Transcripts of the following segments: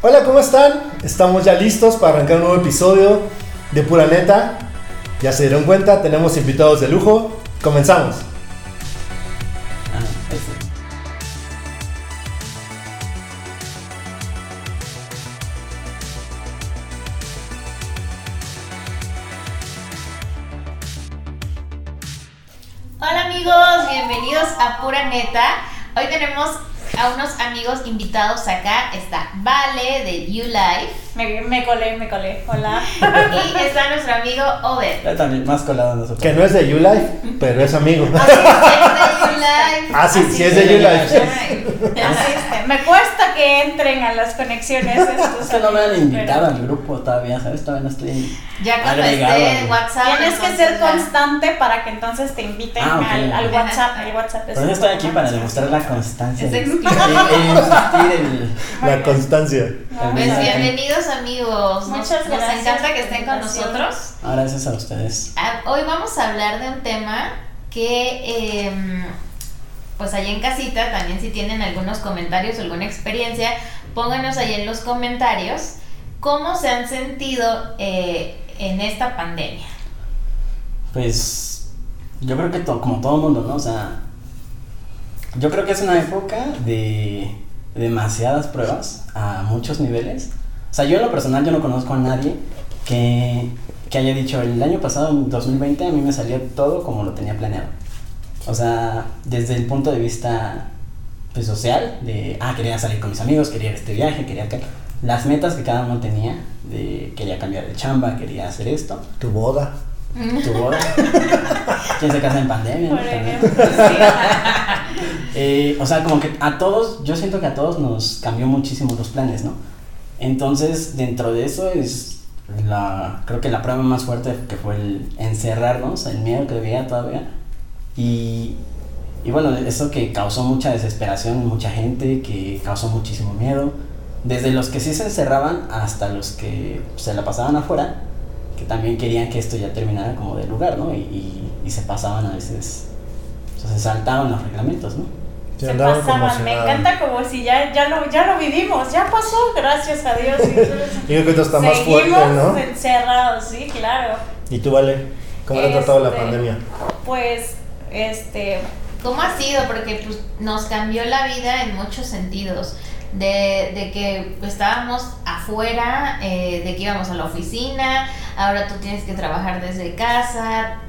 Hola, ¿cómo están? Estamos ya listos para arrancar un nuevo episodio de Pura Neta. Ya se dieron cuenta, tenemos invitados de lujo. Comenzamos. Hola amigos, bienvenidos a Pura Neta. Hoy tenemos a unos amigos invitados acá. Vale de You Life Me, me colé, me colé. Hola. y está nuestro amigo Obed. Ya también, más colado nosotros. Que no es de You Life, pero es amigo. Así es, de You Life. Ah, sí, sí es de You Life. Así es, me cuesta que entren a las conexiones estos. Es que no me han invitado pero al grupo todavía, ¿sabes? Todavía no estoy. Ya cuando Agregado. esté en WhatsApp. Tienes que ser ya. constante para que entonces te inviten Ah, al, al WhatsApp. El WhatsApp es Por eso estoy aquí para demostrar la constancia. Es el- el insistir, el- La constancia. Pues bienvenidos amigos. Nos, Muchas nos gracias encanta que estén con nosotros. Gracias a ustedes. Ah, Hoy vamos a hablar de un tema que, em, pues allá en casita, también si tienen algunos comentarios o alguna experiencia, pónganos ahí en los comentarios cómo se han sentido eh, en esta pandemia. Pues yo creo que to- como todo mundo, ¿no? O sea, yo creo que es una época de demasiadas pruebas a muchos niveles. O sea, yo en lo personal yo no conozco a nadie que, que haya dicho el año pasado, en 2020, a mí me salió todo como lo tenía planeado. O sea, desde el punto de vista pues, social, de, ah, quería salir con mis amigos, quería este viaje, quería acá. Las metas que cada uno tenía, de quería cambiar de chamba, quería hacer esto Tu boda. tu boda. ¿Quién se casa en pandemia? no? Por También. ejemplo, sí. Eh, o sea, como que a todos, yo siento que a todos nos cambió muchísimo los planes, ¿no? Entonces, dentro de eso es la, creo que la prueba más fuerte que fue el encerrarnos, el miedo que había todavía. Y, y bueno, eso que causó mucha desesperación en mucha gente, que causó muchísimo miedo. Desde los que sí se encerraban hasta los que se la pasaban afuera, que también querían que esto ya terminara como de lugar, ¿no? Y, y, y se pasaban a veces, o sea, se saltaban los reglamentos, ¿no? Se pasaban, me encanta como si ya, ya, lo, ya lo vivimos, ya pasó, gracias a Dios. Y creo que esto está más seguimos fuerte, ¿no? encerrados, sí, claro. ¿Y tú, Vale? ¿Cómo te ha tratado la Este, pandemia? Pues, este, ¿Cómo ha sido? Porque pues, nos cambió la vida en muchos sentidos. De, de que estábamos afuera, eh, de que íbamos a la oficina, ahora tú tienes que trabajar desde casa,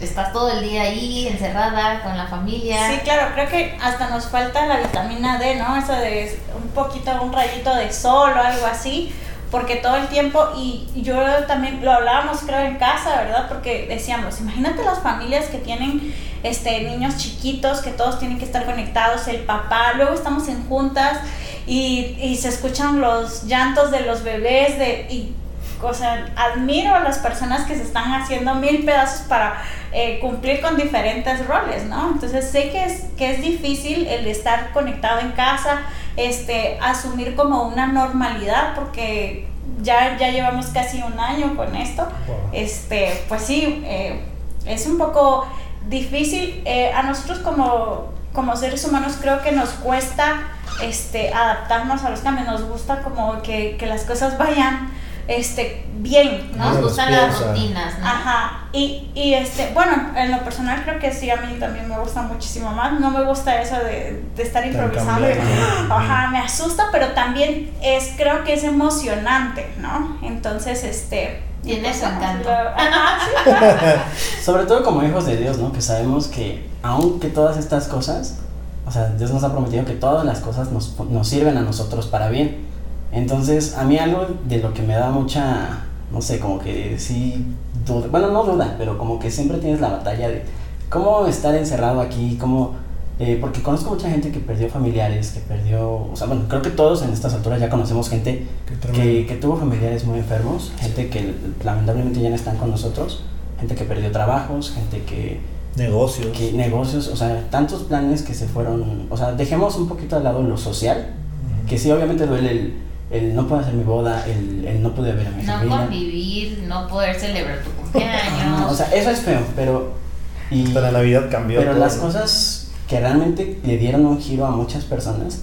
estás todo el día ahí encerrada con la familia. Sí, claro, creo que hasta nos falta la vitamina D, ¿no? Eso de un poquito, un rayito de sol o algo así, porque todo el tiempo, y yo también lo hablábamos creo en casa, ¿verdad? Porque decíamos, imagínate las familias que tienen este, niños chiquitos, que todos tienen que estar conectados, el papá, luego estamos en juntas y, y se escuchan los llantos de los bebés, de... Y, o sea, admiro a las personas que se están haciendo mil pedazos para eh, cumplir con diferentes roles, ¿no? Entonces sé que es, que es difícil el estar conectado en casa, este, asumir como una normalidad, porque ya, ya llevamos casi un año con esto. Wow. Este, pues sí, eh, es un poco difícil. Eh, a nosotros como, como seres humanos creo que nos cuesta este, adaptarnos a los cambios, nos gusta como que, que las cosas vayan este, bien, ¿no? Nos gustan las rutinas, ¿no? Ajá, y, y este, bueno, en lo personal creo que sí, a mí también me gusta muchísimo más. No me gusta eso de, de estar improvisando. Ajá, me asusta, pero también es, creo que es emocionante, ¿no? Entonces, este. Tiene su pues, encanto. Sobre todo como hijos de Dios, ¿no? Que sabemos que aunque todas estas cosas, o sea, Dios nos ha prometido que todas las cosas nos, nos sirven a nosotros para bien. Entonces, a mí algo de lo que me da mucha, no sé, como que sí, duda, bueno, no duda, pero como que siempre tienes la batalla de cómo estar encerrado aquí, cómo, eh, porque conozco mucha gente que perdió familiares, que perdió, o sea, bueno, creo que todos en estas alturas ya conocemos gente que, que tuvo familiares muy enfermos, gente que lamentablemente ya no están con nosotros, gente que perdió trabajos, gente que, Negocios. que negocios, o sea, tantos planes que se fueron, o sea, dejemos un poquito al lado lo social, Ujú. que sí obviamente duele el, el no puedo hacer mi boda, el, el no pude ver a mi No familia. convivir, no poder celebrar tu cumpleaños. o sea, eso es feo, pero... Y, Hasta la Navidad cambió. pero todo, las ¿no? cosas que realmente le dieron un giro a muchas personas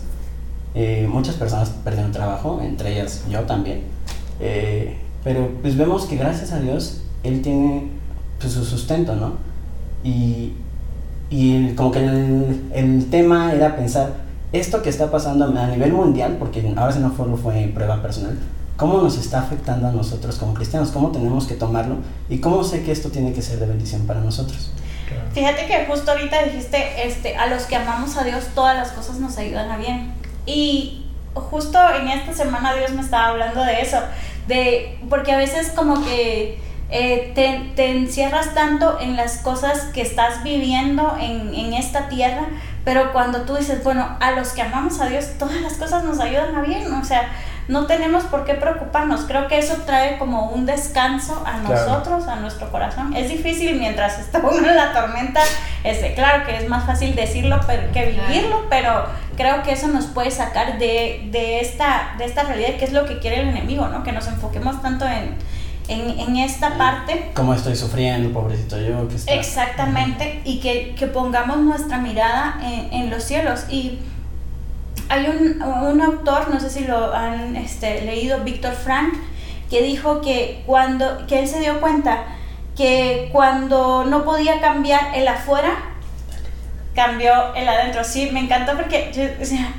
Eh, muchas personas perdieron trabajo, entre ellas yo también. Eh, pero pues vemos que gracias a Dios Él tiene pues, su sustento, ¿no? Y, y como que el, el, tema era pensar, esto que está pasando a nivel mundial, porque ahora no fue, fue prueba personal, ¿cómo nos está afectando a nosotros como cristianos? ¿Cómo tenemos que tomarlo? ¿Y cómo sé que esto tiene que ser de bendición para nosotros? Fíjate que justo ahorita dijiste, este, a los que amamos a Dios, todas las cosas nos ayudan a bien. Y justo en esta semana Dios me estaba hablando de eso, de, porque a veces como que eh, te, te, encierras tanto en las cosas que estás viviendo en, en esta tierra, pero cuando tú dices, bueno, a los que amamos a Dios, todas las cosas nos ayudan a bien, o sea, no tenemos por qué preocuparnos. Creo que eso trae como un descanso a nosotros, a nuestro corazón. Es difícil mientras está uno en la tormenta, este, claro que es más fácil decirlo que vivirlo, pero creo que eso nos puede sacar de, de, esta, de esta realidad que es lo que quiere el enemigo, ¿no? Que nos enfoquemos tanto en, en, en esta parte. Como estoy sufriendo, pobrecito yo. Que está... Exactamente, y que, que, pongamos nuestra mirada en, en los cielos. Y hay un, un, autor, no sé si lo han este, leído, Víctor Frank, que dijo que cuando que él se dio cuenta que cuando no podía cambiar el afuera, cambió el adentro. Sí, me encantó porque o sea,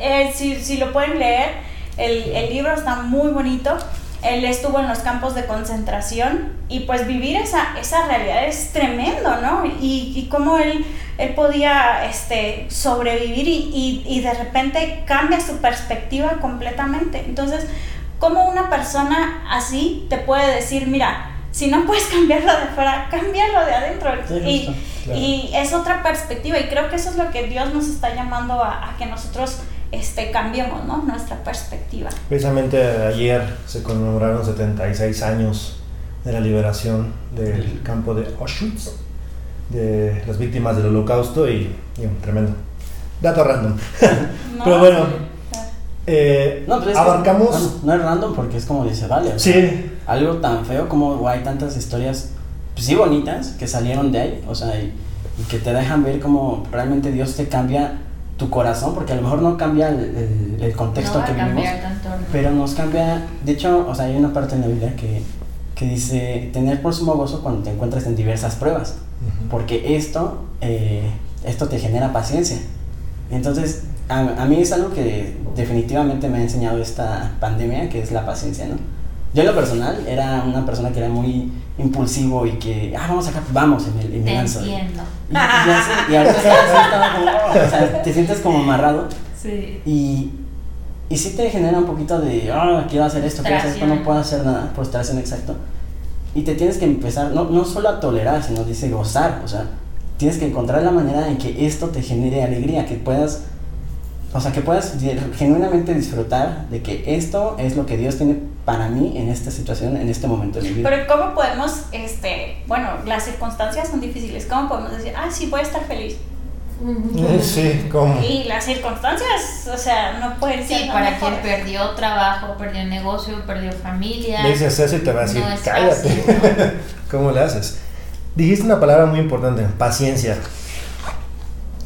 eh, si, si, lo pueden leer, el, el libro está muy bonito él estuvo en los campos de concentración y pues vivir esa, esa realidad es tremendo, ¿no? Y, y cómo él, él podía este, sobrevivir y, y, y, de repente cambia su perspectiva completamente. Entonces, ¿cómo una persona así te puede decir, mira, si no puedes cambiarlo de fuera, cámbialo de adentro? y, y, es otra perspectiva y creo que eso es lo que Dios nos está llamando a, a que nosotros este, cambiemos ¿no? nuestra perspectiva. Precisamente ayer se conmemoraron 76 años de la liberación del campo de Auschwitz, de las víctimas del holocausto y, y tremendo. Dato random. No, Pero bueno, eh, no, pero es abarcamos... Que, no, no, es random porque es como dice, vale. Sí. Sea, algo tan feo como hay tantas historias, pues sí bonitas, que salieron de ahí, o sea, y, y que te dejan ver cómo realmente Dios te cambia tu corazón, porque a lo mejor no cambia el, el, el contexto no que vivimos, pero nos cambia, de hecho, o sea, hay una parte en la Biblia que, que dice, tener por sumo gozo cuando te encuentras en diversas pruebas, uh -huh. porque esto, eh, esto te genera paciencia. Entonces, a, a, mí es algo que definitivamente me ha enseñado esta pandemia, que es la paciencia, ¿no? Yo en lo personal era una persona que era muy impulsivo y que, ah, vamos acá, vamos, en el, en Te el lanzo. entiendo. Y, y, así, y ahorita estaba como, o sea, te sientes como amarrado. Sí. Y, y sí te genera un poquito de, ah, oh, quiero hacer esto, quiero hacer esto, no puedo hacer nada, frustración, exacto. Y te tienes que empezar, no, no solo a tolerar, sino dice gozar, o sea, tienes que encontrar la manera en que esto te genere alegría, que puedas, o sea, que puedas genuinamente disfrutar de que esto es lo que Dios tiene para mí en esta situación, en este momento de mi vida. Pero ¿cómo podemos, este, bueno, las circunstancias son difíciles, ¿cómo podemos decir, ah, sí, voy a estar feliz? Sí, ¿cómo? Y las circunstancias, o sea, no pueden ser Sí, para quien perdió trabajo, perdió negocio, perdió familia. Le dices eso y te va a decir, No cállate. fácil, ¿no? ¿Cómo le haces? Dijiste una palabra muy importante, paciencia.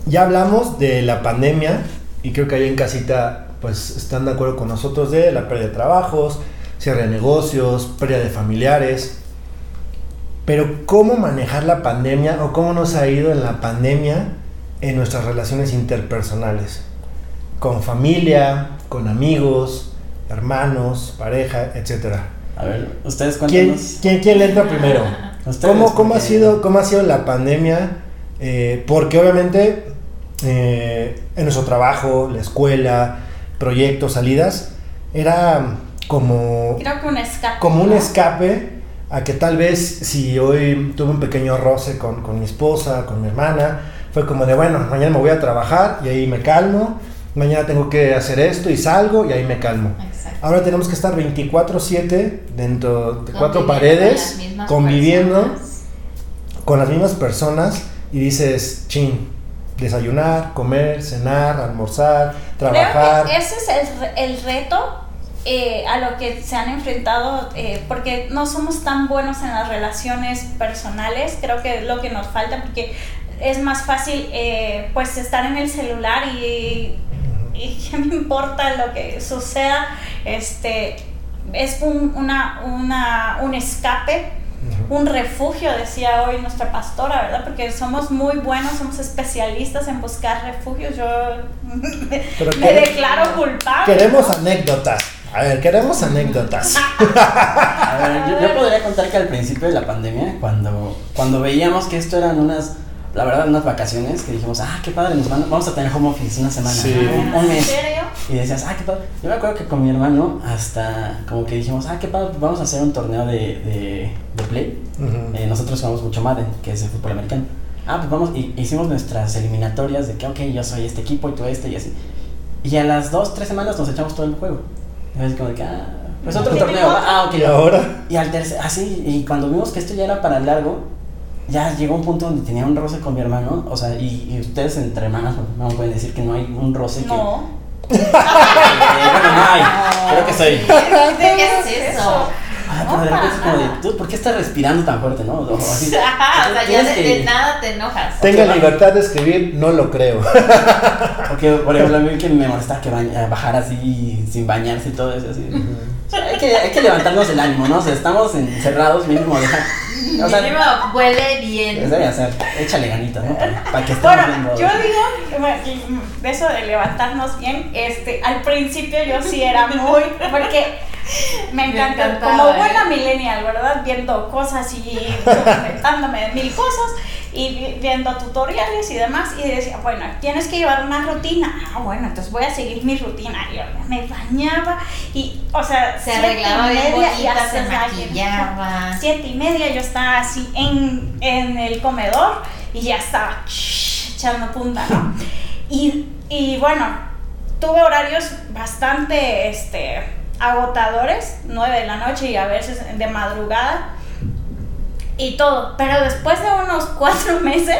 Ya hablamos de la pandemia y creo que ahí en casita pues están de acuerdo con nosotros de la pérdida de trabajos, cierre de negocios, pérdida de familiares. Pero ¿cómo manejar la pandemia o cómo nos ha ido en la pandemia en nuestras relaciones interpersonales? Con familia, con amigos, hermanos, pareja, etc. A ver, ustedes ¿Quién, cuéntanos. quién, quién le entra primero? ¿Cómo, cómo, ha sido, ¿Cómo ha sido la pandemia? Eh, porque obviamente eh, en nuestro trabajo, la escuela, proyectos, salidas, era como, Creo que un escape. como un escape a que tal vez si hoy tuve un pequeño roce con, con mi esposa, con mi hermana, fue como de, bueno, mañana me voy a trabajar y ahí me calmo, mañana tengo que hacer esto y salgo y ahí me calmo. Exacto. Ahora tenemos que estar 24/7 dentro de cuatro paredes, conviviendo personas. con las mismas personas y dices, chin, desayunar, comer, cenar, almorzar, trabajar. Creo que ese es el, el reto eh, a lo que se han enfrentado, eh, porque no somos tan buenos en las relaciones personales, creo que es lo que nos falta, porque es más fácil eh, pues estar en el celular y, y qué me importa lo que suceda, este, es un, una, una, un escape, un refugio, decía hoy nuestra pastora, ¿verdad? Porque somos muy buenos, somos especialistas en buscar refugios. Yo me, Pero me quere- declaro culpable. Queremos ¿no? anécdotas. A ver, queremos anécdotas. A ver, yo, yo podría contar que al principio de la pandemia, cuando, cuando veíamos que esto eran unas, la verdad, unas vacaciones, que dijimos, ah, qué padre, nos van, vamos a tener home office una semana, Sí. un, un ¿En mes. serio? Y decías, ah, qué padre. Yo me acuerdo que con mi hermano, hasta como que dijimos, ah, qué padre, vamos a hacer un torneo de, de, de play. Ujú. Eh, nosotros jugamos mucho Madden, que es el fútbol americano. Ah, pues vamos, y hicimos nuestras eliminatorias de que, ok, yo soy este equipo y tú este y así. Y a las dos, tres semanas nos echamos todo el juego. Y es como de que, ah, pues otro ¿Tienen torneo. Ah, ok. Y ahora, Y al tercer, así, y cuando vimos que esto ya era para largo, ya llegó un punto donde tenía un roce con mi hermano, o sea, y, y ustedes entre hermanas no pueden decir que no hay un roce que... No. Eh, bueno, no hay, creo que soy... ¿Qué es eso? Ah, pero de repente es como de, tú, ¿por qué estás respirando tan fuerte, no? O así, Ajá, o sea, ya de, que- de nada te enojas. tenga libertad de escribir, no lo creo. Porque, por ejemplo, a mí que me molesta que baña- bajar así sin bañarse y todo eso, así. Hay, que, hay que levantarnos el ánimo, ¿no? O sea, estamos encerrados, mínimo deja. O sea, Mínimo huele bien. es de hacer, échale ganitas, ¿no? Para, para que estemos Bueno, viendo. yo digo, bueno, y, de eso de levantarnos bien, este, al principio yo sí era muy, porque me encanta, como ¿eh? buena millennial, ¿verdad? Viendo cosas y documentándome de mil cosas y vi- viendo tutoriales y demás y decía, bueno, tienes que llevar una rutina. Ah, bueno, entonces voy a seguir mi rutina. Y yo me bañaba y, o sea, Se siete arreglaba y media y hasta se la- maquillaba. siete y media yo estaba así en, en el comedor y ya estaba echando punta, ¿no? Y, y bueno, tuve horarios bastante este, agotadores, nueve de la noche y a veces de madrugada. Y todo, pero después de unos cuatro meses,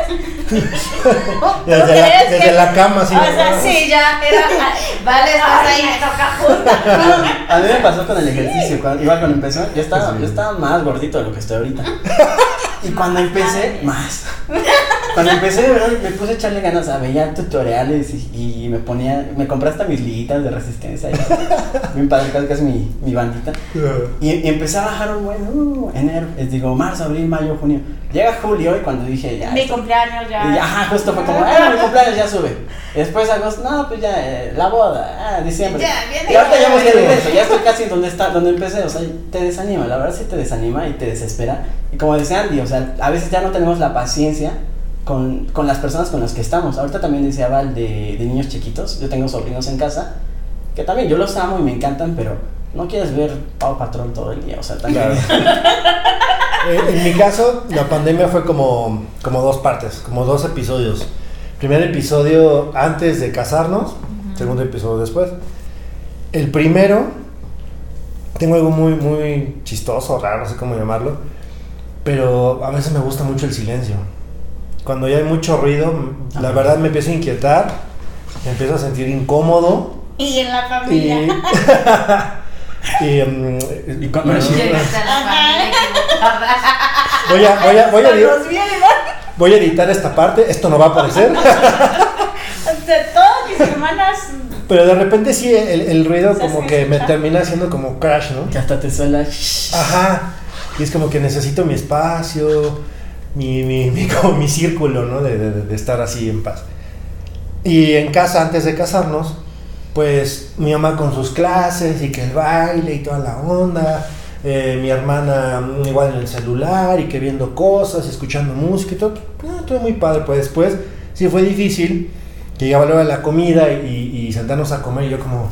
¿tú Desde la, crees desde que- la cama, así. o sea, sí, ya era. Vale, estás ahí. me toca junta. A mí me pasó con el ejercicio, cuando- igual cuando empezó, yo estaba, yo estaba más gordito de lo que estoy ahorita. Y cuando empecé, más. Cuando empecé, de verdad, me puse a echarle ganas a veía tutoriales y, y me ponía, me compré hasta mis liguitas de resistencia. y- Bien padre, casi casi mi, mi bandita. Y, y empecé a bajar un buen, uh, enero, les digo, marzo, abril, mayo, junio. Llega julio y cuando dije, ya. Mi esto- cumpleaños ya. y ajá, justo fue como, ah, mi cumpleaños ya sube. Después agosto, no, pues ya, eh, la boda, ah, diciembre. Ya, viene y ahorita ya viene. regreso, ya estoy casi donde está, donde empecé, o sea, te desanima, la verdad sí te desanima y te desespera. Y como decía Andy, o sea, a veces ya no tenemos la paciencia con, con las personas con las que estamos. Ahorita también decía Val de, de niños chiquitos, yo tengo sobrinos en casa, que también yo los amo y me encantan, pero no quieres ver Pau Patrol todo el día, o sea, también. Claro. Eh, en mi caso, la pandemia fue como, como dos partes, como dos episodios. Primer episodio antes de casarnos, segundo episodio después. El primero, tengo algo muy, muy chistoso, raro, no sé cómo llamarlo, pero a veces me gusta mucho el silencio. Cuando ya hay mucho ruido, la verdad me empiezo a inquietar, me empiezo a sentir incómodo Y en la familia. y... y, bueno, familia equivocada. voy a, voy a, voy a, vieron. Voy a editar esta parte, esto no va a aparecer. De todas mis hermanas. Pero de repente sí, el, el ruido como que me termina haciendo como crash, ¿no? Que hasta te suena. Ajá. Y es como que necesito mi espacio, mi, mi, mi, como mi círculo, ¿no? De, de- de estar así en paz. Y en casa, antes de casarnos, pues mi mamá con sus clases y que el baile y toda la onda. eh, mi hermana igual en el celular y que viendo cosas, escuchando música y todo. todo muy padre. Pues después sí fue difícil. que Llegaba la hora de la comida y, sentarnos a comer y yo como,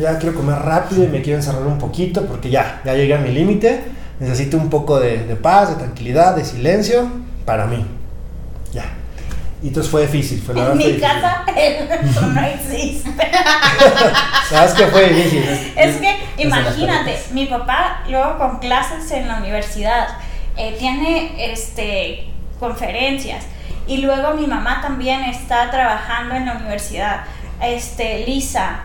ya quiero comer rápido y me quiero encerrar un poquito porque ya, ya llegué a mi límite. Necesito un poco de, de paz, de tranquilidad, de silencio para mí. Ya. Y entonces fue difícil. Fue, la En verdad fue mi difícil. casa eso no existe. La verdad es que fue difícil. Es que imagínate, mi papá luego con clases en la universidad eh, tiene este conferencias y luego mi mamá también está trabajando en la universidad. Este Lisa,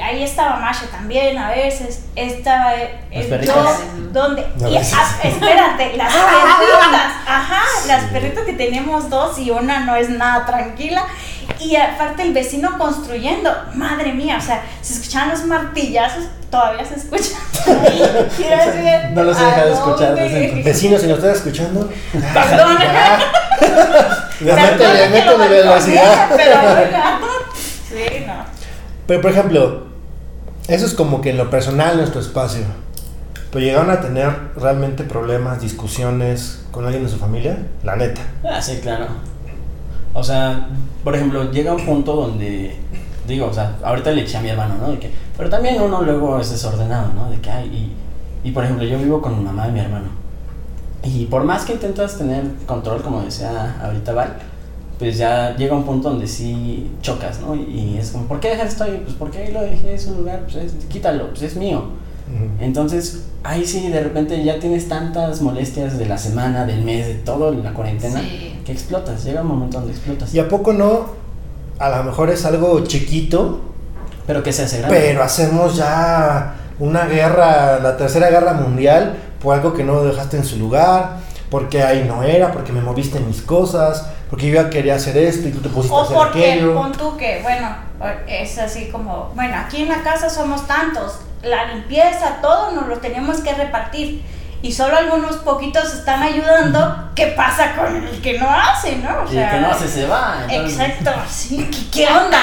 ahí estaba Masha también a veces, estaba eh, eh, perritas. yo, ¿dónde? A Y, ah, espérate, las perritas, ajá, las perritas que tenemos dos y una no es nada tranquila Y aparte el vecino construyendo, madre mía, o sea, se escuchaban los martillazos, todavía se escuchan. Decir, No los he ¿a dejado de escuchar desde. Vecinos, si nos estás escuchando, Perdón. métele, que lo métele balconea, velocidad. Pero no. Pero por ejemplo, eso es como que en lo personal nuestro espacio. Pero llegaron a tener realmente problemas, discusiones con alguien de su familia, la neta. Ah, sí, claro. O sea, por ejemplo, llega un punto donde, digo, o sea, ahorita le eché a mi hermano, ¿no? De que, pero también uno luego es desordenado, ¿no? De que hay, y, y por ejemplo, yo vivo con mi mamá y mi hermano. Y por más que intentas tener control, como decía ahorita Val, pues ya llega un punto donde sí chocas, ¿no? Y es como, ¿por qué dejas esto ahí? Pues porque ahí lo dejé, es un lugar, pues es- quítalo, pues es mío. Entonces, ahí sí, de repente ya tienes tantas molestias de la semana, del mes, de todo en la cuarentena, Sí. que explotas. Llega un momento donde explotas. ¿Y a poco no? A lo mejor es algo chiquito, Pero que se hace grande. pero hacemos ya una guerra, la tercera guerra mundial, por algo que no dejaste en su lugar, porque ahí no era, porque me moviste mis cosas, porque yo ya quería hacer esto y tú te pusiste a O hacer porque aquello. pon tú que, bueno, es así como, bueno, aquí en la casa somos tantos, la limpieza, todo nos lo tenemos que repartir. Y solo algunos poquitos están ayudando. ¿Qué pasa con el que no hace, no? O Y el que no hace se va. entonces- Exacto, sí, ¿qué, qué onda?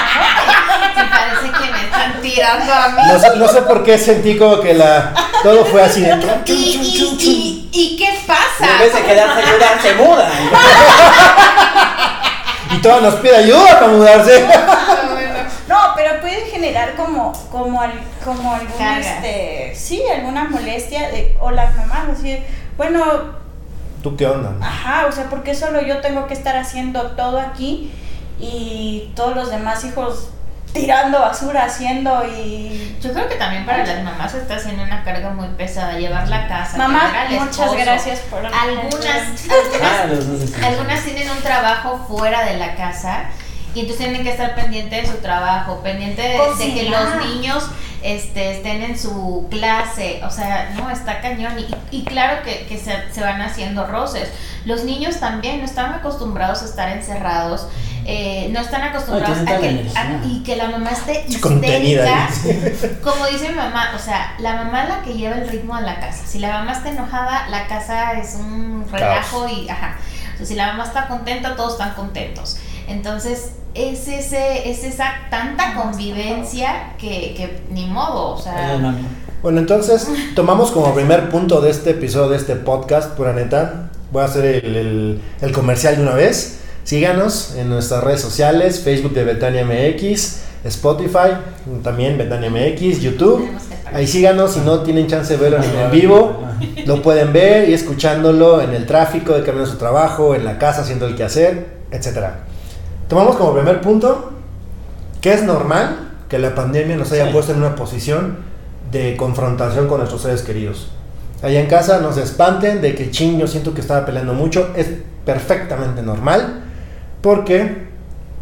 Sí, parece que me están tirando a mí. No sé, no sé por qué sentí como que la, todo fue así de... ¿Y, y, y, y qué Y pasa? en vez de quedarse a ayudar, se muda. Y todo nos pide ayuda para mudarse. Ah. No, pero puede generar como, como, al- como alguna, Cargas. este, sí, alguna molestia de, o las mamás, así, bueno, ¿Tú qué onda? Ajá, o sea, porque solo yo tengo que estar haciendo todo aquí y todos los demás hijos tirando basura, haciendo y... Yo creo que también para las mamás está haciendo una carga muy pesada llevar la casa. Mamá, muchas esposo. gracias por... Algunas, Ah, algunas, algunas tienen un trabajo fuera de la casa y entonces tienen que estar pendientes de su trabajo, pendiente de, de que los niños este, estén en su clase, o sea, no, está cañón y, y claro que, que se, se van haciendo roces. Los niños también no están acostumbrados a estar encerrados, eh, no están acostumbrados sientan a que, a- y que la mamá esté Contenida. histérica. Como dice mi mamá, o sea, la mamá es la que lleva el ritmo de la casa. Si la mamá está enojada, la casa es un relajo y, ajá. O sea, si la mamá está contenta, todos están contentos. Entonces, es, ese, es esa tanta convivencia que, que ni modo, o sea... Bueno, entonces tomamos como primer punto de este episodio, de este podcast, pura neta. Voy a hacer el, el- el comercial de una vez. Síganos en nuestras redes sociales, Facebook de Betania MX, Spotify, también Betania MX, YouTube. Ahí síganos, si no tienen chance de verlo en, en vivo, lo pueden ver y escuchándolo en el tráfico, de camino a su trabajo, en la casa, haciendo el quehacer, etc. Tomamos como primer punto que es normal que la pandemia nos haya Sí. puesto en una posición de confrontación con nuestros seres queridos. Allá en casa no se espanten de que ching, yo siento que estaba peleando mucho, es perfectamente normal, porque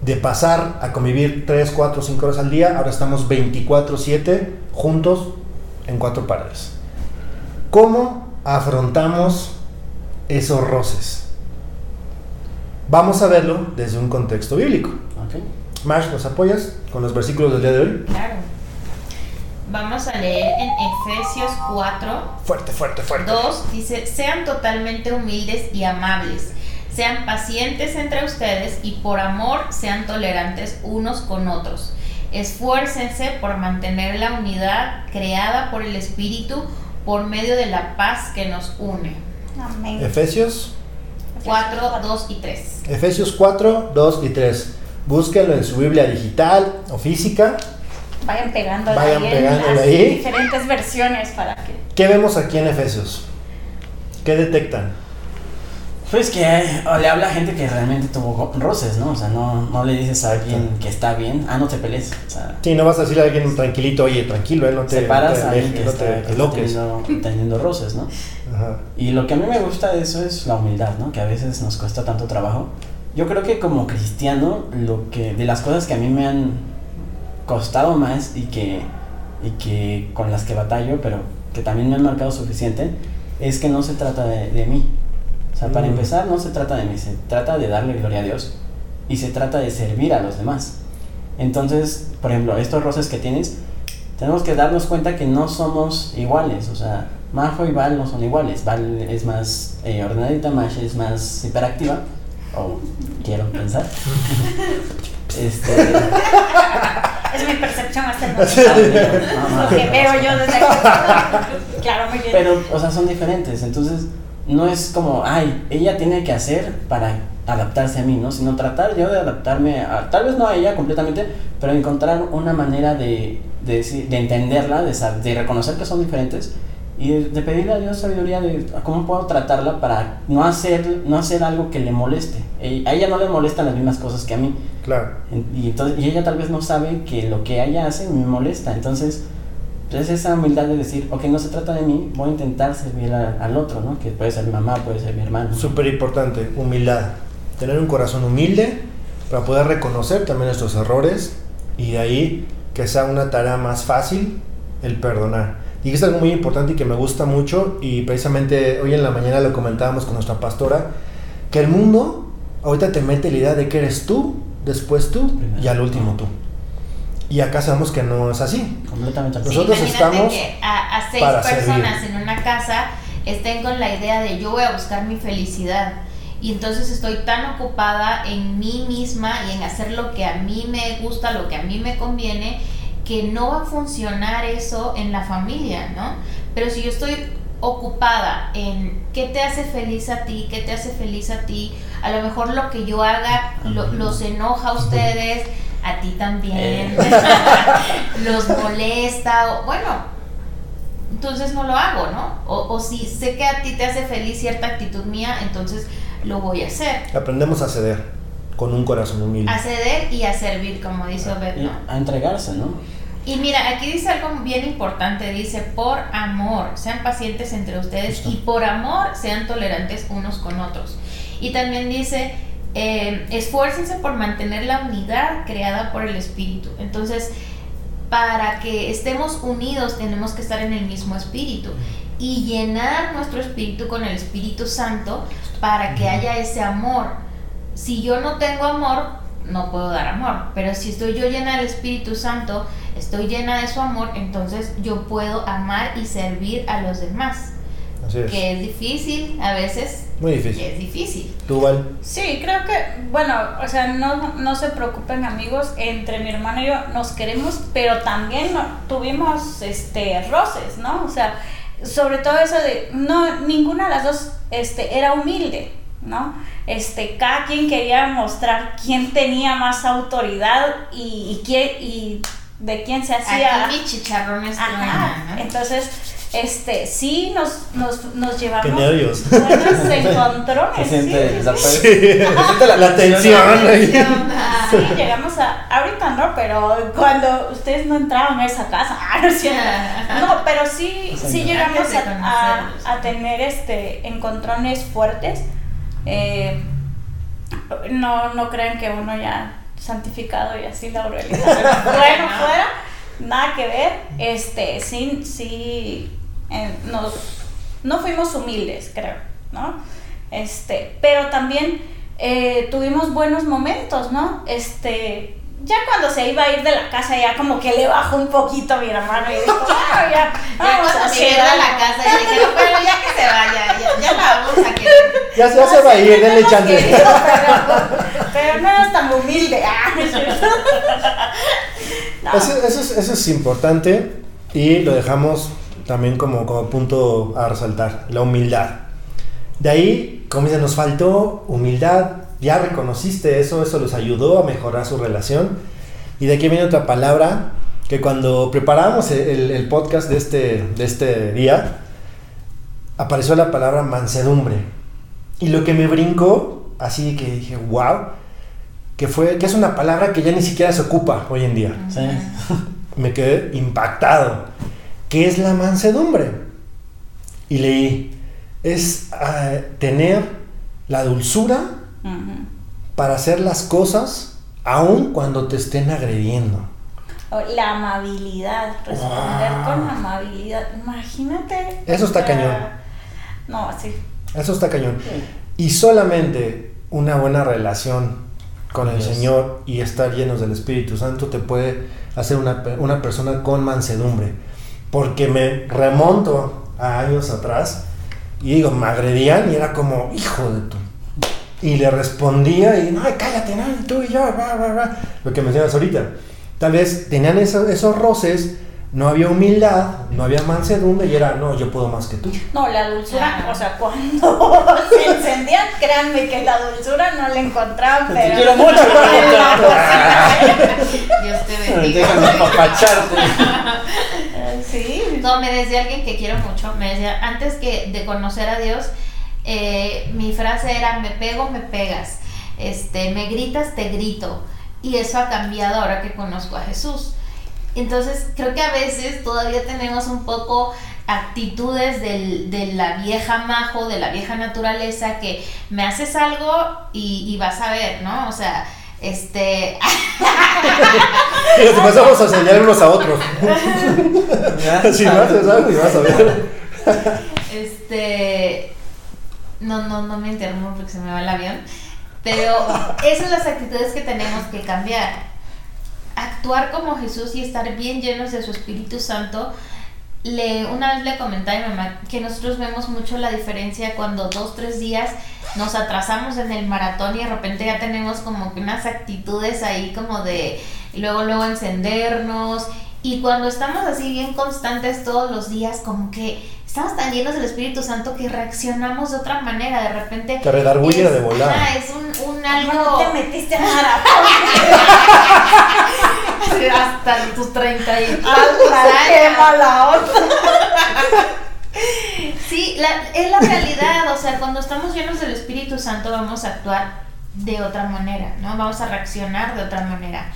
de pasar a convivir 3, 4, 5 horas al día, ahora estamos 24/7 juntos en cuatro paredes. ¿Cómo afrontamos esos roces? Vamos a verlo desde un contexto bíblico. Ok. Marsh, ¿nos apoyas con los versículos del día de hoy? Claro. Vamos a leer en Efesios 4, Fuerte, fuerte, fuerte. 2 dice, sean totalmente humildes y amables, sean pacientes entre ustedes y por amor sean tolerantes unos con otros. Esfuércense por mantener la unidad creada por el Espíritu por medio de la paz que nos une. Amén. Efesios, 4, 2 y 3. Efesios 4, 2 y 3. Búsquenlo en su Biblia digital o física. Vayan pegándole Vayan ahí pegándole ahí. diferentes versiones para que... ¿Qué vemos aquí en Efesios? ¿Qué detectan? Pues que o le habla a gente que realmente tuvo roces, ¿no? O sea, no, no le dices a alguien que está bien, ah, no te pelees. O sea, Sí, no vas a decirle a alguien tranquilito, oye, tranquilo, eh, no te, separas no a alguien que no está, te que está aloques. teniendo, teniendo roces, ¿no? Ajá. Y lo que a mí me gusta de eso es la humildad, ¿no? Que a veces nos cuesta tanto trabajo. Yo creo que como cristiano, lo que de las cosas que a mí me han costado más y que, y que con las que batallo, pero que también me han marcado suficiente, es que no se trata de, de mí. O sea, para Mm. empezar, no se trata de mí, se trata de darle gloria a Dios. y se trata de servir a los demás. Entonces, por ejemplo, estos roces que tienes, tenemos que darnos cuenta que no somos iguales, o sea, Majo y Val no son iguales. Val es más eh, ordenadita, Mash es más hiperactiva, o quiero pensar. este, Es mi percepción hasta el momento. Lo que veo yo desde aquí. Claro, muy bien. Pero, o sea, son diferentes. Entonces, no es como, ay, ella tiene que hacer para adaptarse a mí, ¿no? Sino tratar yo de adaptarme a, tal vez no a ella completamente, pero encontrar una manera de, de, decir- de entenderla, de, de reconocer que son diferentes y de, pedirle a Dios sabiduría de cómo puedo tratarla para no hacer, no hacer algo que le moleste. A ella no le molestan las mismas cosas que a mí. Claro. Y, entonces, y ella tal vez no sabe que lo que ella hace me molesta. Entonces, pues, es esa humildad de decir, ok, no se trata de mí, voy a intentar servir a- al otro, ¿no? Que puede ser mi mamá, puede ser mi hermano. Súper importante, humildad. Tener un corazón humilde para poder reconocer también nuestros errores y de ahí que sea una tarea más fácil el perdonar. Y es algo muy importante y que me gusta mucho y precisamente hoy en la mañana lo comentábamos con nuestra pastora, que el mundo ahorita te mete la idea de que eres tú, después tú y al último tú. Y acá sabemos que no es así. Completamente. Sí, Nosotros imagínate estamos que a, a seis para personas servir. en una casa estén con la idea de yo voy a buscar mi felicidad y entonces estoy tan ocupada en mí misma y en hacer lo que a mí me gusta, lo que a mí me conviene, que no va a funcionar eso en la familia, ¿no? Pero si yo estoy ocupada en qué te hace feliz a ti, qué te hace feliz a ti, a lo mejor lo que yo haga lo- los enoja a ustedes, a ti también, los molesta, o bueno, entonces no lo hago, ¿no? O, o si sé que a ti te hace feliz cierta actitud mía, entonces lo voy a hacer. Aprendemos a ceder con un corazón humilde. A ceder y a servir, como dice Obed, Y ¿no? a entregarse, ¿no? Y mira, aquí dice algo bien importante, dice, por amor, sean pacientes entre ustedes y por amor sean tolerantes unos con otros. Y también dice, eh, esfuércense por mantener la unidad creada por el Espíritu. Entonces, para que estemos unidos tenemos que estar en el mismo Espíritu y llenar nuestro Espíritu con el Espíritu Santo para que haya ese amor. Si yo no tengo amor, no puedo dar amor, pero si estoy yo llena del Espíritu Santo, estoy llena de su amor, entonces yo puedo amar y servir a los demás. Es. Que es difícil, a veces Muy difícil. es difícil. ¿Tú, Val? Sí, creo que, bueno, o sea, no, no se preocupen amigos, entre mi hermano y yo nos queremos, pero también no- tuvimos este roces, ¿no? O sea, sobre todo eso de, no, ninguna de las dos este, era humilde, ¿no? Este, cada quien quería mostrar quién tenía más autoridad y, y, quién, y de quién se hacía... Aquí mi chicharrón es Ajá. ¿no? Entonces, este, sí nos, nos, nos llevamos Qué nervios. buenos encontrones. Se sí, siente, pues, se siente la, la tensión. ahí. Sí, llegamos a. Ahorita no, pero cuando ustedes no entraron a esa casa. Ah, no es cierto. No, pero sí, sí llegamos a, a, tener este encontrones fuertes. Eh, no, no crean que uno ya santificado y así la bueno, fuera, nada que ver. Este, sí, sí, eh, nos, no fuimos humildes, creo, ¿no? Este, pero también eh, tuvimos buenos momentos, ¿no? Este, ya cuando se iba a ir de la casa, ya como que le bajó un poquito a mi hermano y dijo, "Ah, ya, Ya vamos a hacer llegó a la algo". casa y dijeron, pero ya que se vaya, ya, ya la vamos a querer. Ya, ya se va a ir, denle chance. querido, pero, pero no es tan humilde. Ah, no. No. Eso, eso es, eso es importante y lo dejamos también como, como punto a resaltar, la humildad. De ahí, como dice, nos faltó humildad, ya reconociste eso, eso los ayudó a mejorar su relación. Y de aquí viene otra palabra que cuando preparamos el, el podcast de este, de este día, apareció la palabra mansedumbre. Y lo que me brincó, así que dije, wow, que, fue, que es una palabra que ya ni siquiera se ocupa hoy en día sí. me quedé impactado. ¿Qué es la mansedumbre? Y leí, es ah, tener la dulzura para hacer las cosas aun cuando te estén agrediendo. O La amabilidad, responder Wow. con amabilidad. Imagínate. Eso está sea, cañón. No, sí. Eso está cañón. Y solamente una buena relación con el. Señor y estar llenos del Espíritu Santo te puede hacer una, una persona con mansedumbre. Porque me remonto a años atrás y digo, me agredían y era como, hijo de tu. Y le respondía y, no, cállate, no, tú y yo, bla, bla, bla", lo que mencionas ahorita. Tal vez tenían esos, esos roces, no había humildad, no había mansedumbre y era, no, yo puedo más que tú. No, la dulzura, o sea, cuando se encendían, créanme que la dulzura no la encontraban, Te pero... quiero mucho. Dios te bendiga. Déjame apapacharte. No, me decía alguien que quiero mucho, me decía, antes que de conocer a Dios, eh, mi frase era, me pego, me pegas, este, me gritas, te grito. Y eso ha cambiado ahora que conozco a Jesús. Entonces, creo que a veces todavía tenemos un poco actitudes del- de la vieja majo, de la vieja naturaleza, que me haces algo y, y vas a ver, ¿no? O sea, este... Y nos empezamos a señalar unos a otros. si no haces algo y vas a ver. Este. No, no, no me interrumpo porque se me va el avión. Pero esas son las actitudes que tenemos que cambiar. Actuar como Jesús y estar bien llenos de su Espíritu Santo. Le, una vez le comenté a mi mamá que nosotros vemos mucho la diferencia cuando dos, tres días nos atrasamos en el maratón y de repente ya tenemos como que unas actitudes ahí como de luego, luego encendernos. Y cuando estamos así bien constantes todos los días, como que estamos tan llenos del Espíritu Santo que reaccionamos de otra manera. De repente. Te redarguye de volar. es un, un No algo. te metiste a maratón. hasta tus 30 y tantos ¡Hala, qué años. mala onda! Sí, la- es la realidad, o sea, cuando estamos llenos del Espíritu Santo vamos a actuar de otra manera, ¿no? Vamos a reaccionar de otra manera.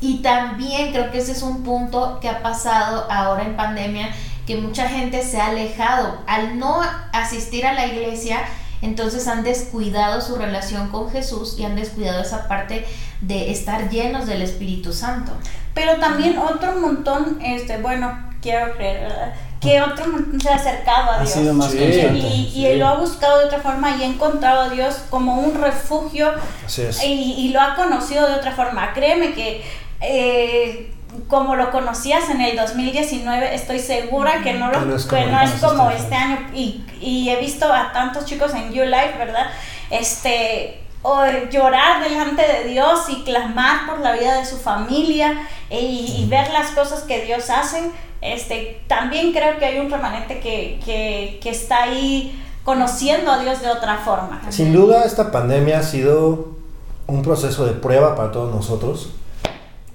Y también creo que ese es un punto que ha pasado ahora en pandemia, que mucha gente se ha alejado. Al no asistir a la iglesia, entonces han descuidado su relación con Jesús y han descuidado esa parte de estar llenos del Espíritu Santo. Pero también otro montón, este, bueno, quiero creer, ¿verdad? Que otro montón se ha acercado a Ha Dios. sido más Sí. constante. y, y Sí. lo ha buscado de otra forma y ha encontrado a Dios como un refugio Así es. y, y lo ha conocido de otra forma. Créeme que eh, como lo conocías en el 2019, estoy segura que no, lo, Que no es que como no lo es como ahora. este año. Y, y he visto a tantos chicos en You Life, ¿verdad? Este, o llorar delante de Dios y clamar por la vida de su familia e- y, y ver las cosas que Dios hace. Este, también creo que hay un remanente que, que, que está ahí conociendo a Dios de otra forma. Sin duda esta pandemia ha sido un proceso de prueba para todos nosotros.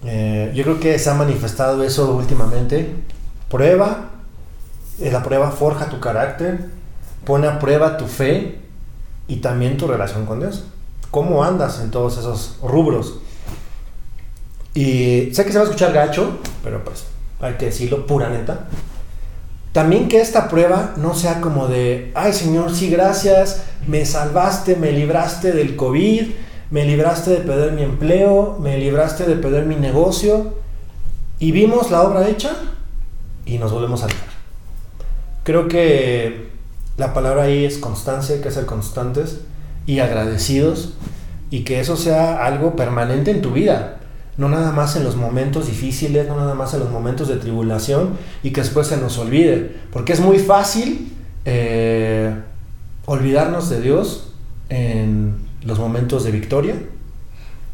Eh, yo creo que se ha manifestado eso últimamente. Prueba, eh, la prueba forja tu carácter, pone a prueba tu fe y también tu relación con Dios. ¿Cómo andas en todos esos rubros? Y sé que se va a escuchar gacho, pero pues hay que decirlo pura neta. También que esta prueba no sea como de, ay Señor, sí, gracias, me salvaste, me libraste del COVID, me libraste de perder mi empleo, me libraste de perder mi negocio. Y vimos la obra hecha y nos volvemos a alejar. Creo que la palabra ahí es constancia, hay que ser constantes y agradecidos y que eso sea algo permanente en tu vida. No nada más en los momentos difíciles, no nada más en los momentos de tribulación y que después se nos olvide. Porque es muy fácil eh, olvidarnos de Dios en los momentos de victoria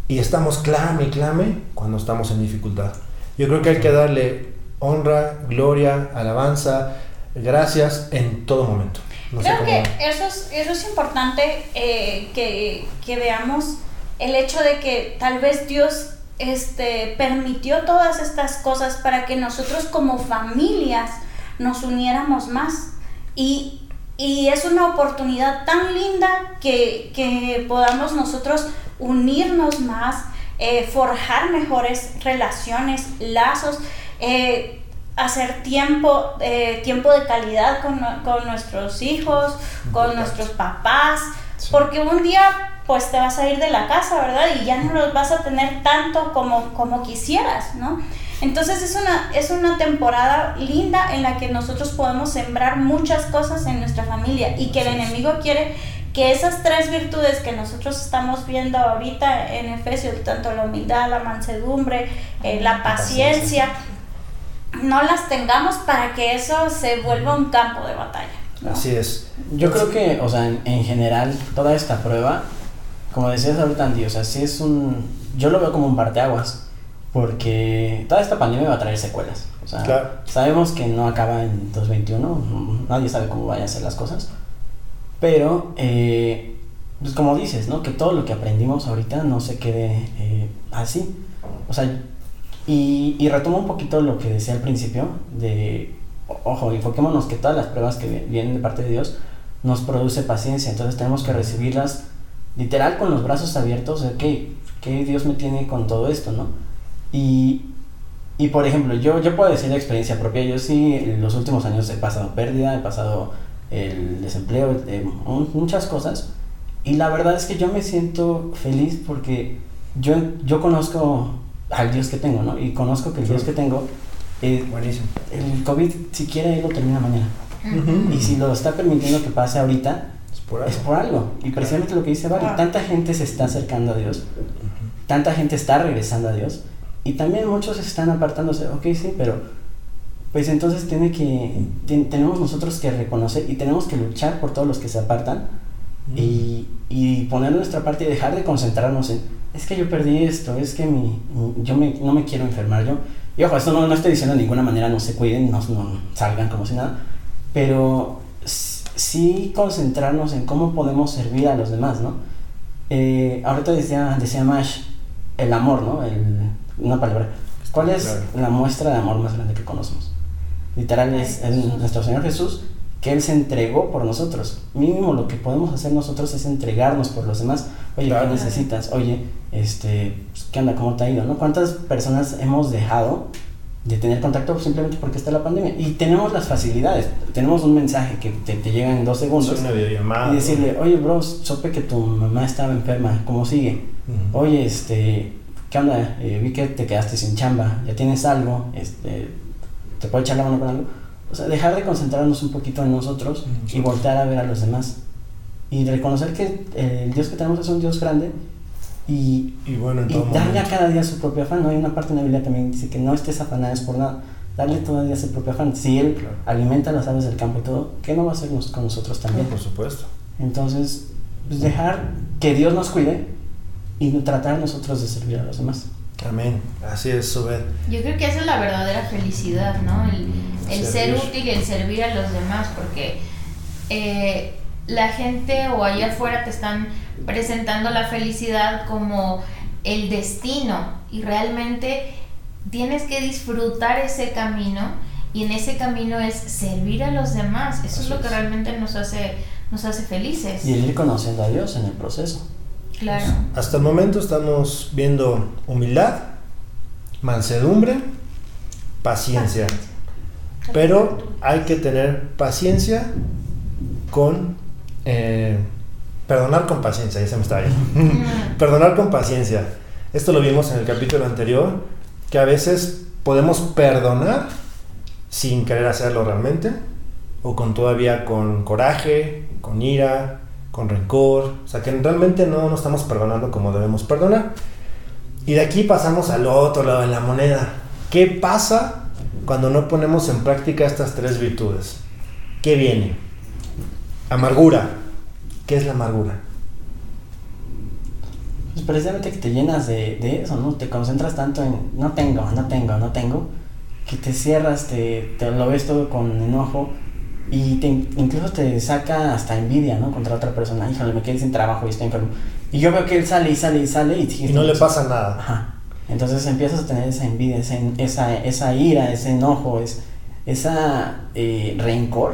y estamos clame clame cuando estamos en dificultad. Yo creo que hay que darle honra, gloria, alabanza, gracias en todo momento. No Creo que eso es, eso es importante eh, que, que veamos el hecho de que tal vez Dios este, permitió todas estas cosas para que nosotros como familias nos uniéramos más. Y, y es una oportunidad tan linda que, que podamos nosotros unirnos más, eh, forjar mejores relaciones, lazos. eh, hacer tiempo, eh, tiempo de calidad con, con nuestros hijos, con nuestros papás, Sí. porque un día pues te vas a ir de la casa, ¿verdad? Y ya no los vas a tener tanto como, como quisieras, ¿no? Entonces es una, es una temporada linda en la que nosotros podemos sembrar muchas cosas en nuestra familia y que el enemigo quiere que esas tres virtudes que nosotros estamos viendo ahorita en Efesios, tanto la humildad, la mansedumbre, eh, la paciencia, no las tengamos para que eso se vuelva un campo de batalla. ¿no? Así es. Yo creo que, o sea, en, en general, toda esta prueba, como decías ahorita, Andy, o sea, sí es un. Yo lo veo como un parteaguas, porque toda esta pandemia va a traer secuelas. O sea, Claro. sabemos que no acaba en 2021, mm, nadie sabe cómo vayan a ser las cosas, pero, eh, pues como dices, ¿no? Que todo lo que aprendimos ahorita no se quede eh, así. O sea, y, y retomo un poquito lo que decía al principio, de, ojo, enfoquémonos que todas las pruebas que vi- vienen de parte de Dios nos produce paciencia, entonces tenemos que recibirlas literal con los brazos abiertos, de que ¿qué Dios me tiene con todo esto, no? Y, y por ejemplo, yo, yo puedo decir de experiencia propia, yo sí en los últimos años he pasado pérdida, he pasado el desempleo, eh, mu- muchas cosas, y la verdad es que yo me siento feliz porque yo, yo conozco al Dios que tengo, ¿no? Y conozco que el Dios que tengo, eh, Buenísimo. el COVID, si quiere, él lo termina mañana. Ujú. Y si lo está permitiendo que pase ahorita, Es por es algo. por algo. Y precisamente lo que dice Vale, Ah. tanta gente se está acercando a Dios, tanta gente está regresando a Dios, y también muchos están apartándose. Ok, sí, pero pues entonces tiene que, ten- tenemos nosotros que reconocer y tenemos que luchar por todos los que se apartan y, y poner nuestra parte y dejar de concentrarnos en, es que yo perdí esto, es que mi, mi- yo me, no me quiero enfermar yo. Y ojo, esto no, no estoy diciendo de ninguna manera no se cuiden, no, no salgan como si nada, pero sí concentrarnos en cómo podemos servir a los demás, ¿no? Eh, ahorita decía, decía Mash, el amor, ¿no? El, una palabra. ¿Cuál es Claro. la muestra de amor más grande que conocemos? Literal es, es nuestro Señor Jesús, que Él se entregó por nosotros. Mínimo lo que podemos hacer nosotros es entregarnos por los demás. Oye, Claro. ¿qué necesitas? Oye, este, pues, ¿qué onda? ¿Cómo te ha ido? ¿no? ¿Cuántas personas hemos dejado de tener contacto simplemente porque está la pandemia? Y tenemos las facilidades. Tenemos un mensaje que te, te llega en dos segundos. Es una videollamada. Y decirle, oye, bro, supe que tu mamá estaba enferma, ¿cómo sigue? Oye, este, ¿qué onda? Eh, vi que te quedaste sin chamba, ya tienes algo, este, ¿te puedo echar la mano con algo? O sea, dejar de concentrarnos un poquito en nosotros Mm, y voltear a ver a los demás. Y reconocer que eh, el Dios que tenemos es un Dios grande y, Y bueno, darle a cada día su propio afán. ¿no? Hay una parte en la Biblia también que dice que no estés afanados por nada. Darle todo el día su propio afán. Si Él Claro. alimenta las aves del campo y todo, ¿qué no va a hacer con nosotros también? Por supuesto. Entonces, pues dejar que Dios nos cuide y tratar nosotros de servir a los demás. Amén. Así es, Subed. Yo creo que esa es la verdadera felicidad, ¿no? El, el ser útil y el servir a los demás, porque eh, la gente o allá afuera te están presentando la felicidad como el destino y realmente tienes que disfrutar ese camino y en ese camino es servir a los demás. Eso es lo que es. realmente nos hace, nos hace felices. Y el ir conociendo a Dios en el proceso. Claro. Hasta el momento estamos viendo humildad, mansedumbre, paciencia. Pero hay que tener paciencia con... eh, perdonar con paciencia, ya se me está. Mm. perdonar con paciencia. Esto lo vimos en el capítulo anterior, que a veces podemos perdonar sin querer hacerlo realmente, o con todavía con coraje, con ira, con rencor, o sea que realmente no nos estamos perdonando como debemos perdonar. Y de aquí pasamos al otro lado de la moneda. ¿Qué pasa cuando no ponemos en práctica estas tres virtudes? ¿Qué viene? Amargura. ¿Qué es la amargura? Pues precisamente que te llenas de, de eso, ¿no? Te concentras tanto en no tengo, no tengo, no tengo, que te cierras, te, te lo ves todo con enojo y te, incluso te saca hasta envidia, ¿no? Contra otra persona. Híjole, me quedé sin trabajo y estoy enfermo. Y yo veo que él sale y sale y sale y, Y no le pasa nada. Ajá. Entonces empiezas a tener esa envidia, ese- esa, esa ira, ese enojo, es, esa eh, rencor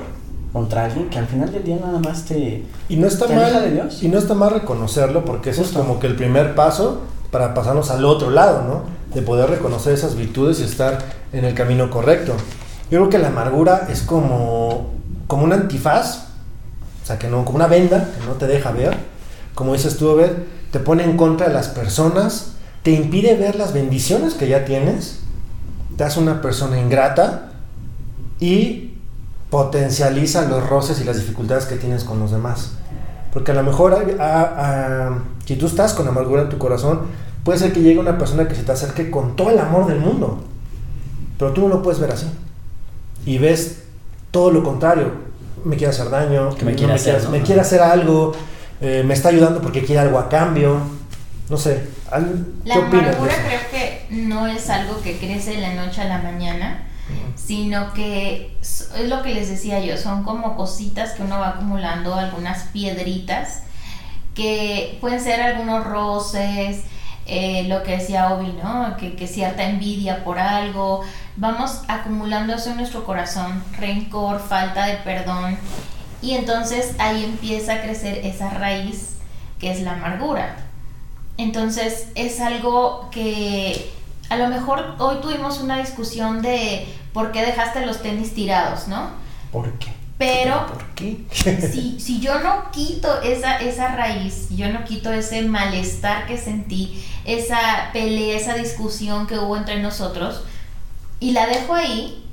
contra alguien que al final del día nada más te... Y no está ¿Te aleja de mal, Dios? y no está mal reconocerlo porque eso Justo. es como que el primer paso para pasarnos al otro lado, ¿no? De poder reconocer esas virtudes y estar en el camino correcto. Yo creo que la amargura es como, como un antifaz, o sea, que no, como una venda que no te deja ver. Como dices tú, Obed, te pone en contra de las personas, te impide ver las bendiciones que ya tienes, te hace una persona ingrata y potencializa los roces y las dificultades que tienes con los demás. Porque a lo mejor, a- a- si tú estás con amargura en tu corazón, puede ser que llegue una persona que se te acerque con todo el amor del mundo. Pero tú no lo puedes ver así. Y ves todo lo contrario. Me quiere hacer daño, Que me no quiere hacer, quiere- ¿no? me quiere hacer algo, eh, me está ayudando porque quiere algo a cambio. No sé, al- La ¿qué de amargura creo que no es algo que crece de la noche a la mañana, sino que es lo que les decía yo, son como cositas que uno va acumulando, algunas piedritas, que pueden ser algunos roces, eh, lo que decía Obi, ¿no? Que, que cierta envidia por algo, vamos acumulando eso en nuestro corazón, rencor, falta de perdón, y entonces ahí empieza a crecer esa raíz que es la amargura. Entonces es algo que a lo mejor hoy tuvimos una discusión de por qué dejaste los tenis tirados, ¿no? ¿Por qué? Pero ¿Por qué? si, si yo no quito esa, esa raíz, yo no quito ese malestar que sentí, esa pelea, esa discusión que hubo entre nosotros, y la dejo ahí,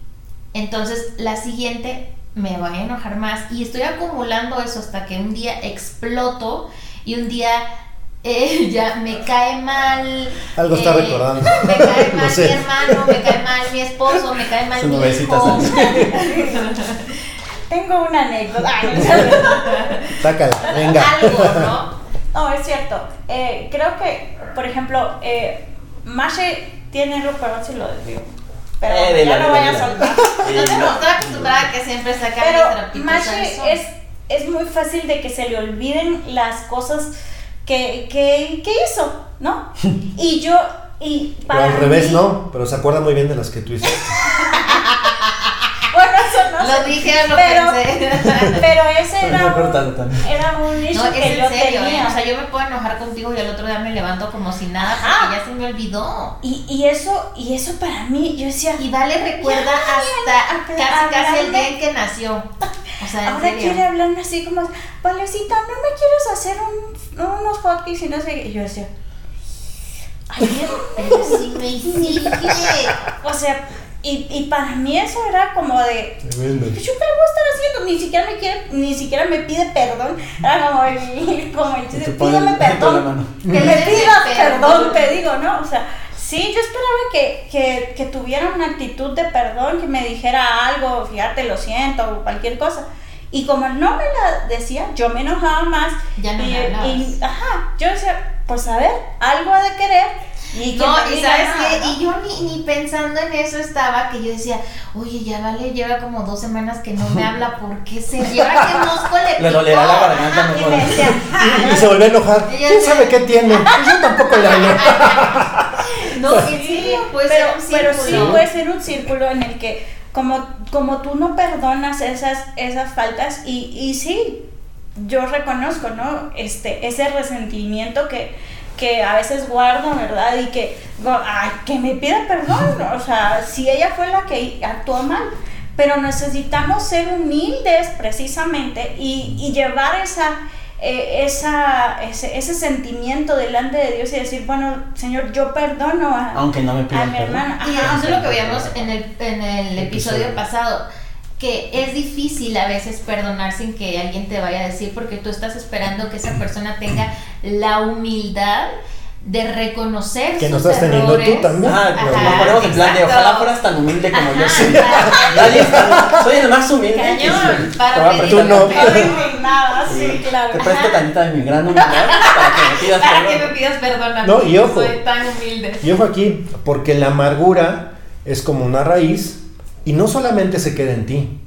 entonces la siguiente me va a enojar más y estoy acumulando eso hasta que un día exploto y un día eh, ya me cae mal. Algo está eh, recordando. Me cae mal No sé. mi hermano, me cae mal mi esposo, me cae mal Su mi hijo. Tengo una anécdota. Sácala, venga. Algo, ¿no? No, es cierto. Eh, creo que, por ejemplo, eh, Mashe tiene algo, perdón si lo desvío. Pero Eh, ya dila, no voy a soltar. No te no. estoy acostumbrada a que siempre saca Pero Mashe es, es muy fácil de que se le olviden las cosas que, que, que hizo, ¿no? Y yo, y Pero para al revés mí- no, pero se acuerda muy bien de las que tú hiciste. No Lo sé. dije, lo pero, pensé. pero ese era un, era un issue No, es que yo en serio, tenía. ¿eh? O sea, yo me puedo enojar contigo y al otro día me levanto como si nada Ajá. porque ya se me olvidó. y, y eso, y eso para mí, yo decía, Y Vale recuerda Ya, hasta casi casi el día en que nació. O sea, Ahora serio. quiere hablarme así como, Valecita, ¿no me quieres hacer un, unos hotcakes y no sé qué? Y yo decía, ay, Pero sí me hiciste. o sea, y, y para mí eso era como de, Tremendo. pues, ¿yo qué voy a estar haciendo? Ni siquiera me quiere, ni siquiera me pide perdón. Era como el, como el chiste, pídeme perdón. Que me pidas perdón. te digo, ¿no? O sea, sí, yo esperaba que, que, que tuviera una actitud de perdón, que me dijera algo, fíjate, lo siento, o cualquier cosa. Y como no me la decía, yo me enojaba más. Ya no y, me y, ajá, yo decía, pues a ver, algo ha de querer. Y No, y sabes qué, ¿no? y yo ni, ni pensando en eso estaba, que yo decía, oye, ya vale, lleva como dos semanas que no me habla, ¿por qué se ahora que mosco le Le picó? dolerá la garganta Ajá, Y decía, Y, y se volvió a enojar. ¿Quién sabe qué tiene? Pues yo tampoco le hablo. No, en serio, pues pero, era un pero sí círculo. puede ser un círculo en el que como, como tú no perdonas esas, esas faltas y, y sí, yo reconozco, ¿no? Este, ese resentimiento que, que a veces guardo, ¿verdad? Y que, ay, que me pida perdón, o sea, si ella fue la que actuó mal. Pero necesitamos ser humildes precisamente y, y llevar esa, eh, esa, ese, ese sentimiento delante de Dios y decir, bueno, Señor, yo perdono a, Aunque no me a mi hermana. Y eso es lo que veíamos en el, en el episodio Episodio. pasado, que es difícil a veces perdonar sin que alguien te vaya a decir, porque tú estás esperando que esa persona tenga la humildad de reconocer Que no sus estás teniendo errores. tú también. Ah, Ajá, nos ponemos en plan de ojalá fueras tan humilde como yo Ajá, soy. claro. Nadie es tan- soy el más humilde. Cañón, Te para voy a pedir prestar Tú no. tantito. indignada, sí, claro. Te presto tantita de mi gran humildad para que me pidas Para que me perdón. pidas perdón a No, mí, y ojo. soy tan humilde. Y ojo aquí, porque la amargura es como una raíz y no solamente se queda en ti.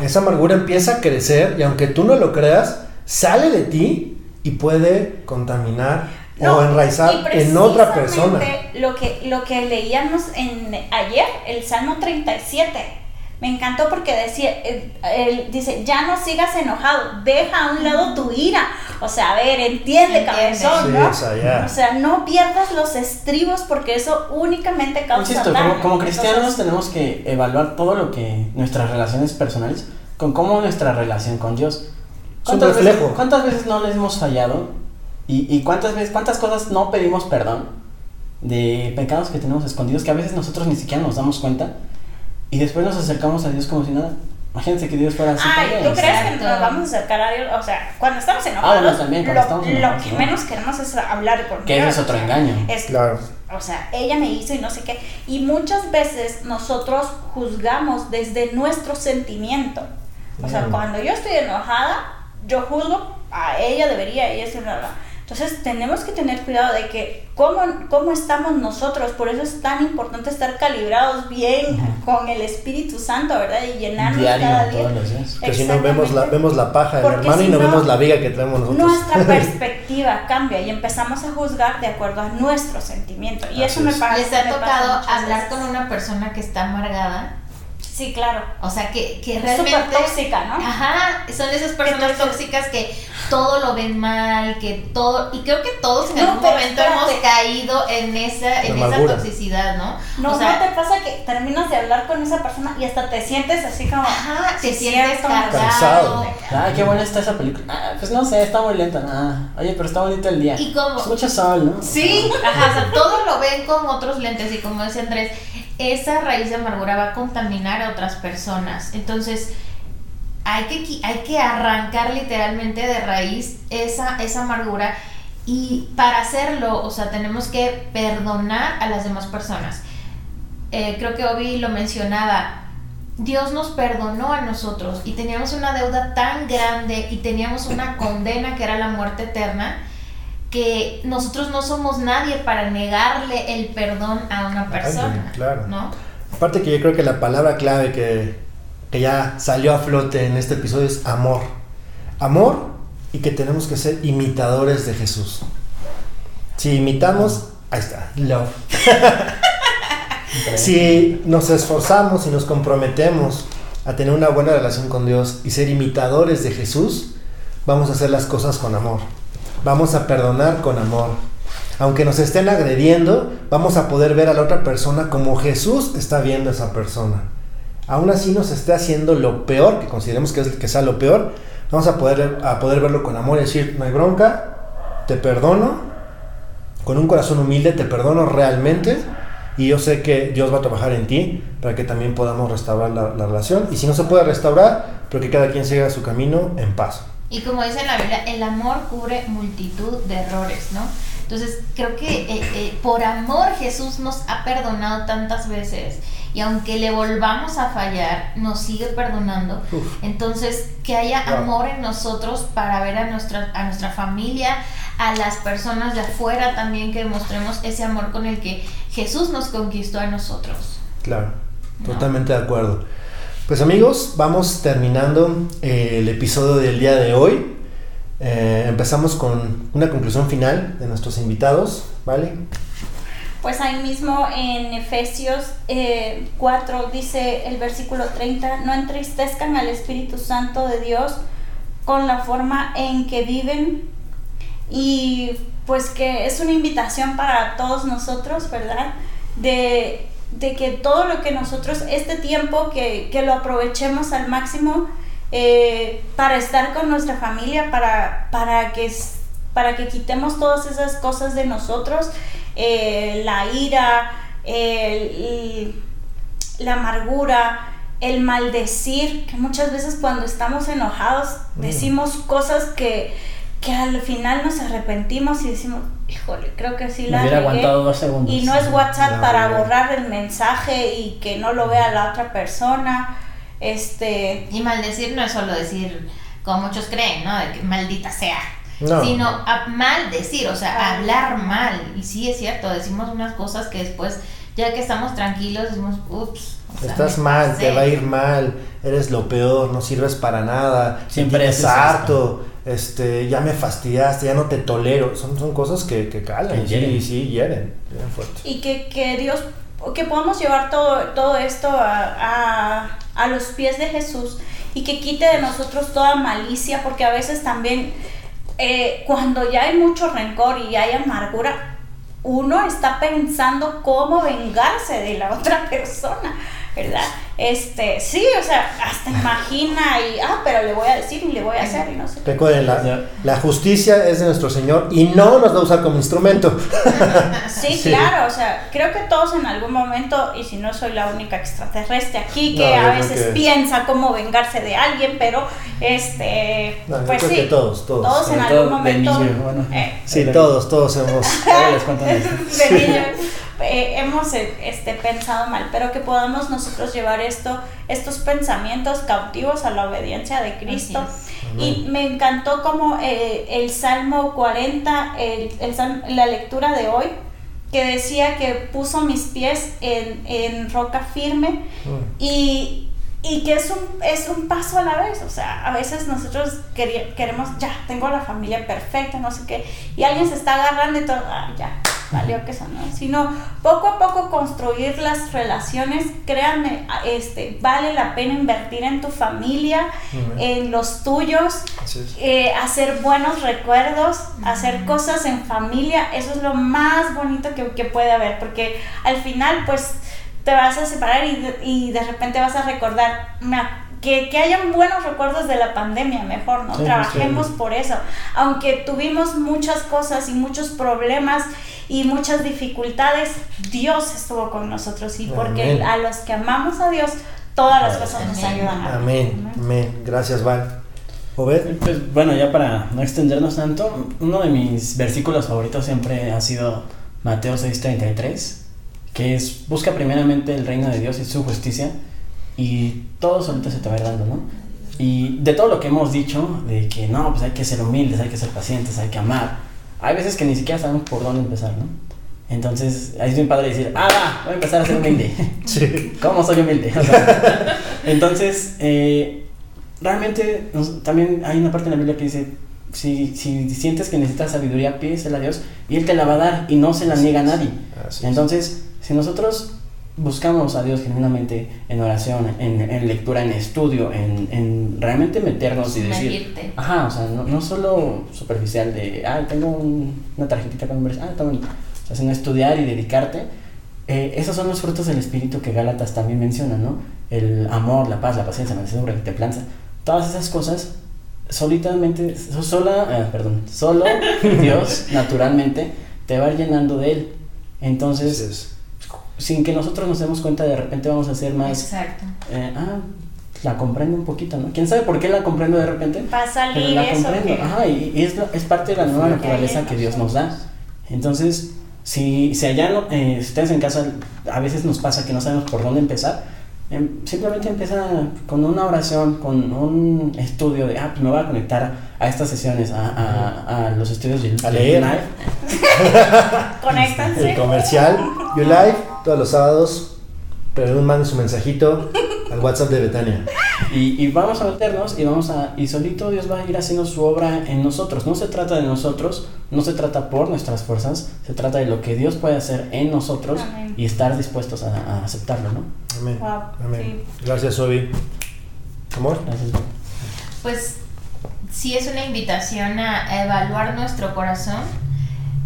Esa amargura empieza a crecer y aunque tú no lo creas, sale de ti y puede contaminar o No, enraizar y en otra persona. Lo que, lo que leíamos en, ayer, el Salmo 37, me encantó porque decía, eh, él dice, ya no sigas enojado, deja a un lado tu ira. O sea, a ver, entiende, Entiende. cabezón, Sí, ¿no? o. O sea, no pierdas los estribos porque eso únicamente causa Insisto, daño. como, como cristianos Entonces, tenemos que evaluar todo lo que nuestras relaciones personales con cómo nuestra relación con Dios. Es un veces, reflejo. ¿Cuántas veces no les hemos fallado? ¿Y, y cuántas veces, cuántas cosas no pedimos perdón? De pecados que tenemos escondidos que a veces nosotros ni siquiera nos damos cuenta y después nos acercamos a Dios como si nada. Imagínense que Dios fuera así Ay. ¿tú crees que Exacto. nos vamos a acercar a Dios? O sea, cuando estamos Ah, enojados, bueno, también, cuando lo, estamos lo enojados, que ¿no? menos queremos es hablar con Que Dios. ese es otro o sea, engaño. Es, Claro. O sea, ella me hizo y no sé qué. Y muchas veces nosotros juzgamos desde nuestro sentimiento. O sea, cuando yo estoy enojada, yo juzgo a ella, debería, ella es una... Entonces tenemos que tener cuidado de que cómo, cómo estamos nosotros, por eso es tan importante estar calibrados bien con el Espíritu Santo, ¿verdad? Y llenarnos cada Diario, día. todos los días. Que si no vemos la, vemos la paja del hermano y no, no, vemos la viga que traemos nosotros. Nuestra perspectiva cambia y empezamos a juzgar de acuerdo a nuestro sentimiento. Y eso me pasa. ¿Les ha tocado hablar con una persona que está amargada? Sí, claro. O sea, que, que Es realmente... súper tóxica, ¿no? Ajá, son esas personas Entonces- tóxicas que todo lo ven mal, que todo... Y creo que todos en No, algún momento espérate. hemos caído en esa, en esa toxicidad, ¿no? No, o sea, ¿no te pasa que terminas de hablar con esa persona y hasta te sientes así como... Ajá, te Sí, sientes cargado. Cansado. Ah, qué buena está esa película. Ah, pues no sé, está muy lenta. Ah, oye, pero está bonito el día. Y como- Es mucho sol, ¿no? Sí, ajá, o sea, todo lo ven con otros lentes y como decía Andrés, esa raíz de amargura va a contaminar a otras personas. Entonces, hay que, hay que arrancar literalmente de raíz esa, esa amargura y para hacerlo, o sea, tenemos que perdonar a las demás personas. Eh, creo que Obi lo mencionaba, Dios nos perdonó a nosotros y teníamos una deuda tan grande y teníamos una condena que era la muerte eterna que nosotros no somos nadie para negarle el perdón a una persona, claro. ¿no? Aparte que yo creo que la palabra clave que, que ya salió a flote en este episodio es amor. Amor y que tenemos que ser imitadores de Jesús. Si imitamos, ahí está, love. Si nos esforzamos y nos comprometemos a tener una buena relación con Dios y ser imitadores de Jesús, vamos a hacer las cosas con amor. Vamos a perdonar con amor. Aunque nos estén agrediendo, vamos a poder ver a la otra persona como Jesús está viendo a esa persona. Aún así nos esté haciendo lo peor, que consideremos que, es, sea lo peor, vamos a poder, a poder verlo con amor y decir, no hay bronca, te perdono, con un corazón humilde te perdono realmente y yo sé que Dios va a trabajar en ti para que también podamos restaurar la, la relación. Y si no se puede restaurar, pero que cada quien siga su camino en paz. Y como dice la Biblia, el amor cubre multitud de errores, ¿no? Entonces, creo que eh, eh, por amor Jesús nos ha perdonado tantas veces y aunque le volvamos a fallar, nos sigue perdonando. Uf. Entonces, que haya Wow. amor en nosotros para ver a nuestra, a nuestra familia, a las personas de afuera también, que demostremos ese amor con el que Jesús nos conquistó a nosotros. Claro, No. totalmente de acuerdo. Pues amigos, vamos terminando eh, el episodio del día de hoy. Eh, empezamos con una conclusión final de nuestros invitados, ¿vale? Pues ahí mismo en Efesios eh, 4 dice el versículo 30, no entristezcan al Espíritu Santo de Dios con la forma en que viven y pues que es una invitación para todos nosotros, ¿verdad? De, de que todo lo que nosotros, este tiempo, que, que lo aprovechemos al máximo eh, para estar con nuestra familia, para, para, que, para que quitemos todas esas cosas de nosotros, eh, la ira, el- el- la amargura, el maldecir, que muchas veces cuando estamos enojados Mm. decimos cosas que, que al final nos arrepentimos y decimos, híjole, creo que sí Me la hubiera regué". aguantado dos segundos. Y no es WhatsApp para borrar el mensaje y que no lo vea la otra persona. Este, Y maldecir no es solo decir, como muchos creen, ¿no? De que maldita sea. No. Sino a maldecir, o sea, Ah. hablar mal. Y sí es cierto, decimos unas cosas que después, ya que estamos tranquilos, decimos, ups. o sea, Estás mal, pasé". te va a ir mal, eres lo peor, no sirves para nada, Siempre es harto, este, ya me fastidiaste, ya no te tolero. Son, son cosas que, que calan, Que hieren. sí, sí, hieren, hieren fuerte. y que, que Dios, que podamos llevar todo, todo esto a, a, a los pies de Jesús y que quite de nosotros toda malicia, porque a veces también eh, cuando ya hay mucho rencor y hay amargura, uno está pensando cómo vengarse de la otra persona, ¿verdad? Este, sí, o sea, hasta imagina y, ah, pero le voy a decir y le voy a hacer y no sé. Recuerden, la, la justicia es de nuestro Señor y no nos va a usar como instrumento. Sí, Sí. claro, o sea, creo que todos en algún momento, y si no soy la única extraterrestre aquí que No, a veces que- piensa cómo vengarse de alguien, pero este, No, pues creo sí, que todos, todos. en algún momento niño, bueno. eh, Sí, todos, todos hemos... De eh, hemos eh, este, pensado mal, pero que podamos nosotros llevar esto, estos pensamientos cautivos a la obediencia de Cristo. Y me encantó como eh, el Salmo 40, el, la lectura de hoy, que decía que puso mis pies en, en roca firme Mm. y, y que es un, es un paso a la vez. O sea, a veces nosotros quería- queremos, ya, tengo la familia perfecta, no sé qué, y alguien se está agarrando y todo, ah, ya, valió que eso, ¿no? Sino poco a poco construir las relaciones, créanme, este, vale la pena invertir en tu familia, en los tuyos, eh, hacer buenos recuerdos, hacer cosas en familia, eso es lo más bonito que, que puede haber, porque al final pues te vas a separar y de, y de repente vas a recordar "Ma, que, que hayan buenos recuerdos de la pandemia, mejor, ¿no? Sí, Trabajemos por eso, aunque tuvimos muchas cosas y muchos problemas y muchas dificultades, Dios estuvo con nosotros y porque Amén. a los que amamos a Dios, todas las cosas nos Amén. ayudan. a Amén, amén. Gracias, Val. Obed. Pues bueno, ya para no extendernos tanto, uno de mis versículos favoritos siempre ha sido Mateo 6:33, que es busca primeramente el reino de Dios y su justicia y todo solito se te va a ir dando, ¿no? Y de todo lo que hemos dicho, de que no, pues hay que ser humildes, hay que ser pacientes, hay que amar, hay veces que ni siquiera sabemos por dónde empezar, ¿no? Entonces, ahí es bien padre decir, ah, va, voy a empezar a ser humilde. Sí. ¿Cómo soy humilde? O sea, entonces, eh, realmente nos- también hay una parte en la Biblia que dice, si, si sientes que necesitas sabiduría, pídesela a Dios y Él te la va a dar y no se la niega a nadie. Entonces, si nosotros buscamos a Dios genuinamente en oración, en, en lectura, en estudio, en, en realmente meternos y decir, ajá, o sea, no, no solo superficial de, ah, tengo un- una tarjetita con nombres, ah, está bonito, o sea, sino estudiar y dedicarte, eh, esos son los frutos del Espíritu que Gálatas también menciona, ¿no? El amor, la paz, la paciencia, la mansedumbre, la templanza, todas esas cosas solitamente, so- sola, eh, perdón, solo Dios naturalmente te va llenando de Él. Entonces, es. Sin que nosotros nos demos cuenta, de repente vamos a ser más, Exacto. eh, ah, la comprendo un poquito, ¿no? ¿Quién sabe por qué la comprendo de repente? Va a Pero salir la eso. comprendo, que- ajá, y, y es, la- es parte de la nueva naturaleza que Dios nos da. Entonces, si, si allá no, eh, si ustedes en casa, a veces nos pasa que no sabemos por dónde empezar, em, simplemente empieza con una oración, con un estudio de, ah, pues me voy a conectar a estas sesiones, a, a- a los estudios de A leer. Live. Conéctanse. El comercial, You Live, todos los sábados. Pero manden su mensajito al WhatsApp de Betania. Y, y vamos a meternos y vamos a y solito Dios va a ir haciendo su obra en nosotros. No se trata de nosotros, no se trata por nuestras fuerzas, se trata de lo que Dios puede hacer en nosotros Amén. y estar dispuestos a, a aceptarlo, ¿no? Amén. Wow, Amén. Gracias, Obi. Amor. Gracias. Pues sí es una invitación a evaluar nuestro corazón.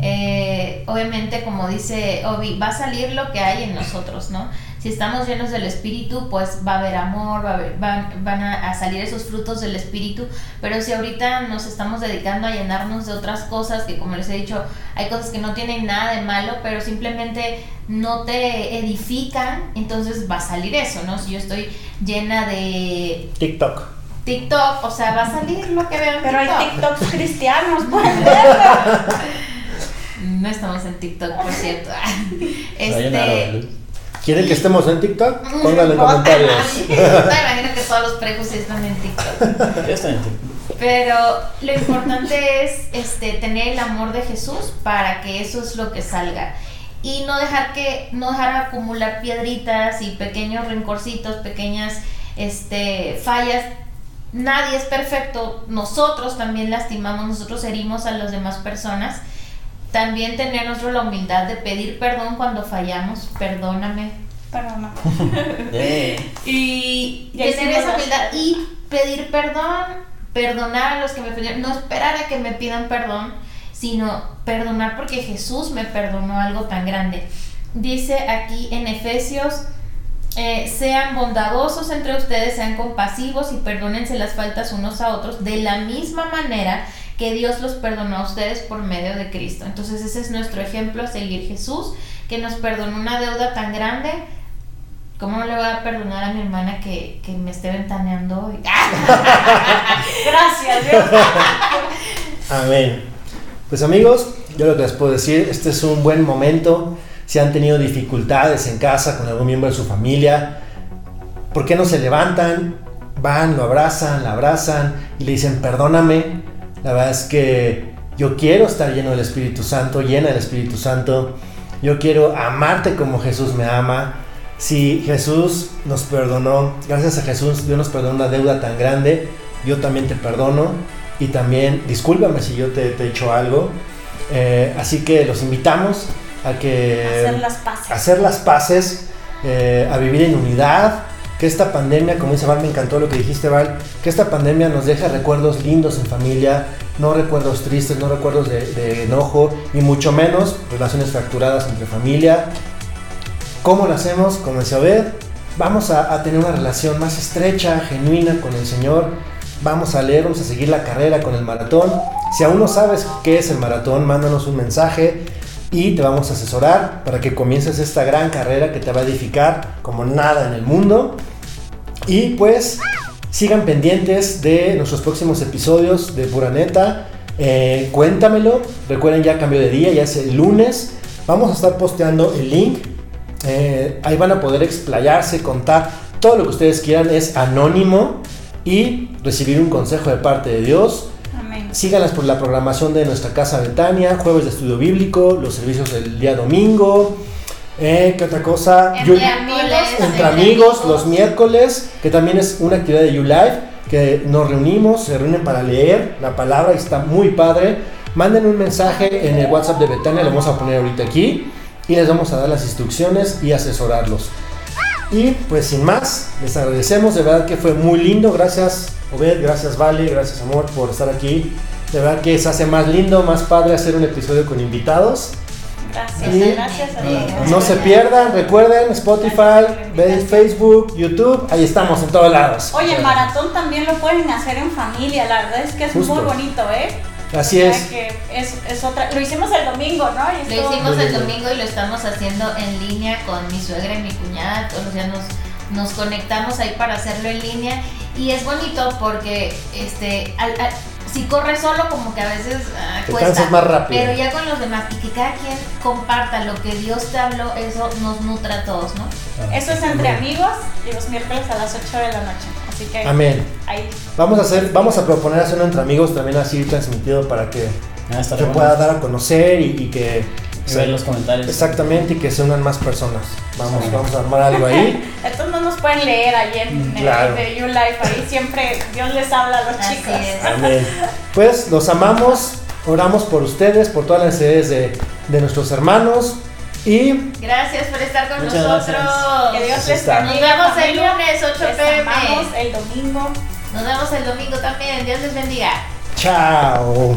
Eh, obviamente, como dice Obi, va a salir lo que hay en nosotros, ¿no? Si estamos llenos del Espíritu, pues va a haber amor, va a haber- van, van a, a salir esos frutos del Espíritu, pero si ahorita nos estamos dedicando a llenarnos de otras cosas, que como les he dicho, hay cosas que no tienen nada de malo, pero simplemente no te edifican, entonces va a salir eso, ¿no? Si yo estoy llena de TikTok. TikTok, o sea, va a salir lo que veo en Pero hay TikTok. TikToks cristianos, pueden verlo. No estamos en TikTok, por cierto. Este. ¿Quieren que estemos en TikTok? Pónganlo en Bota, comentarios. imagino que todos los prejos están TikTok. En TikTok. Pero lo importante es este, tener el amor de Jesús para que eso es lo que salga. Y no dejar que, no dejar acumular piedritas y pequeños rencorcitos, pequeñas este, fallas. Nadie es perfecto. Nosotros también lastimamos, nosotros herimos a las demás personas. También tener nosotros la humildad de pedir perdón cuando fallamos. Perdóname. Eh, y tener esa humildad y pedir perdón, perdonar a los que me pidieron, no esperar a que me pidan perdón, sino perdonar porque Jesús me perdonó algo tan grande. Dice aquí en Efesios eh, sean bondadosos entre ustedes, sean compasivos y perdónense las faltas unos a otros de la misma manera que Dios los perdonó a ustedes por medio de Cristo. Entonces ese es nuestro ejemplo a seguir Jesús, que nos perdonó una deuda tan grande. ¿Cómo no le voy a perdonar a mi hermana que, que me esté ventaneando hoy? Gracias, Dios. Amén. Pues amigos, yo lo que les puedo decir, este es un buen momento. Si han tenido dificultades en casa con algún miembro de su familia, ¿por qué no se levantan? Van, lo abrazan, la abrazan y le dicen, perdóname. La verdad es que yo quiero estar lleno del Espíritu Santo, llena del Espíritu Santo. Yo quiero amarte como Jesús me ama. Si Jesús nos perdonó, gracias a Jesús Dios nos perdonó una deuda tan grande, yo también te perdono y también discúlpame si yo te, he hecho algo. Eh, así que los invitamos a que Hacer las paces. hacer las paces, eh, a vivir en unidad, que esta pandemia, como dice Val, me encantó lo que dijiste Val, que esta pandemia nos deja recuerdos lindos en familia, no recuerdos tristes, no recuerdos de, enojo, y mucho menos relaciones fracturadas entre familia. ¿Cómo lo hacemos? Como decía Obed, vamos a, a tener una relación más estrecha, genuina con el Señor, vamos a leer, vamos a seguir la carrera con el maratón. Si aún no sabes qué es el maratón, mándanos un mensaje y te vamos a asesorar para que comiences esta gran carrera que te va a edificar como nada en el mundo. Y pues sigan pendientes de nuestros próximos episodios de Pura Neta. Eh, cuéntamelo. Recuerden ya cambio de día, ya es el lunes. Vamos a estar posteando el link. Eh, ahí van a poder explayarse, contar todo lo que ustedes quieran. Es anónimo y recibir un consejo de parte de Dios. Amén. Síganlas por la programación de nuestra casa Betania, jueves de estudio bíblico, los servicios del día domingo. Eh, ¿Qué otra cosa? Entre You- amigos, entre los miércoles, que también es una actividad de YouLife, que nos reunimos, se reúnen para leer la palabra y está muy padre. Manden un mensaje en el WhatsApp de Betania, lo vamos a poner ahorita aquí, y les vamos a dar las instrucciones y asesorarlos. Y pues sin más, les agradecemos, de verdad que fue muy lindo, gracias Obed, gracias Vale, gracias Amor por estar aquí. De verdad que se hace más lindo, más padre hacer un episodio con invitados. Gracias, Y- gracias a todos. No se pierdan, recuerden Spotify, Facebook, YouTube, ahí estamos en todos lados. Oye, el maratón también lo pueden hacer en familia, la verdad es que es Justo. muy bonito, ¿eh? Así O sea es. que es, es otra. Lo hicimos el domingo, ¿no? Y Lo hicimos el domingo y lo estamos haciendo en línea con mi suegra y mi cuñada. Todos los días nos, nos conectamos ahí para hacerlo en línea. Y es bonito porque este al- al- si corres solo como que a veces ah, Te cuesta. cansas más rápido. Pero ya con los demás y que cada quien comparta lo que Dios te habló, eso nos nutre a todos, ¿no? Eso es entre Amén. amigos y los miércoles a las 8 de la noche. Así que Amén. ahí. Vamos a hacer, vamos a proponer hacerlo entre amigos también así transmitido para que Ah, está se bueno. pueda dar a conocer y, y que Y ver los comentarios. exactamente y que se unan más personas. Vamos, Sí. vamos a armar algo ahí. Estos no nos pueden leer ahí en, en Claro. el de You Life. Ahí siempre Dios les habla a los Así chicos. es. Amén. Pues los amamos, oramos por ustedes, por todas las necesidades de, de nuestros hermanos y Gracias por estar con Muchas nosotros. gracias. Que Dios les bendiga. Nos vemos el lunes, 8 Les pm. amamos el domingo. Nos vemos el domingo también. Dios les bendiga. chao.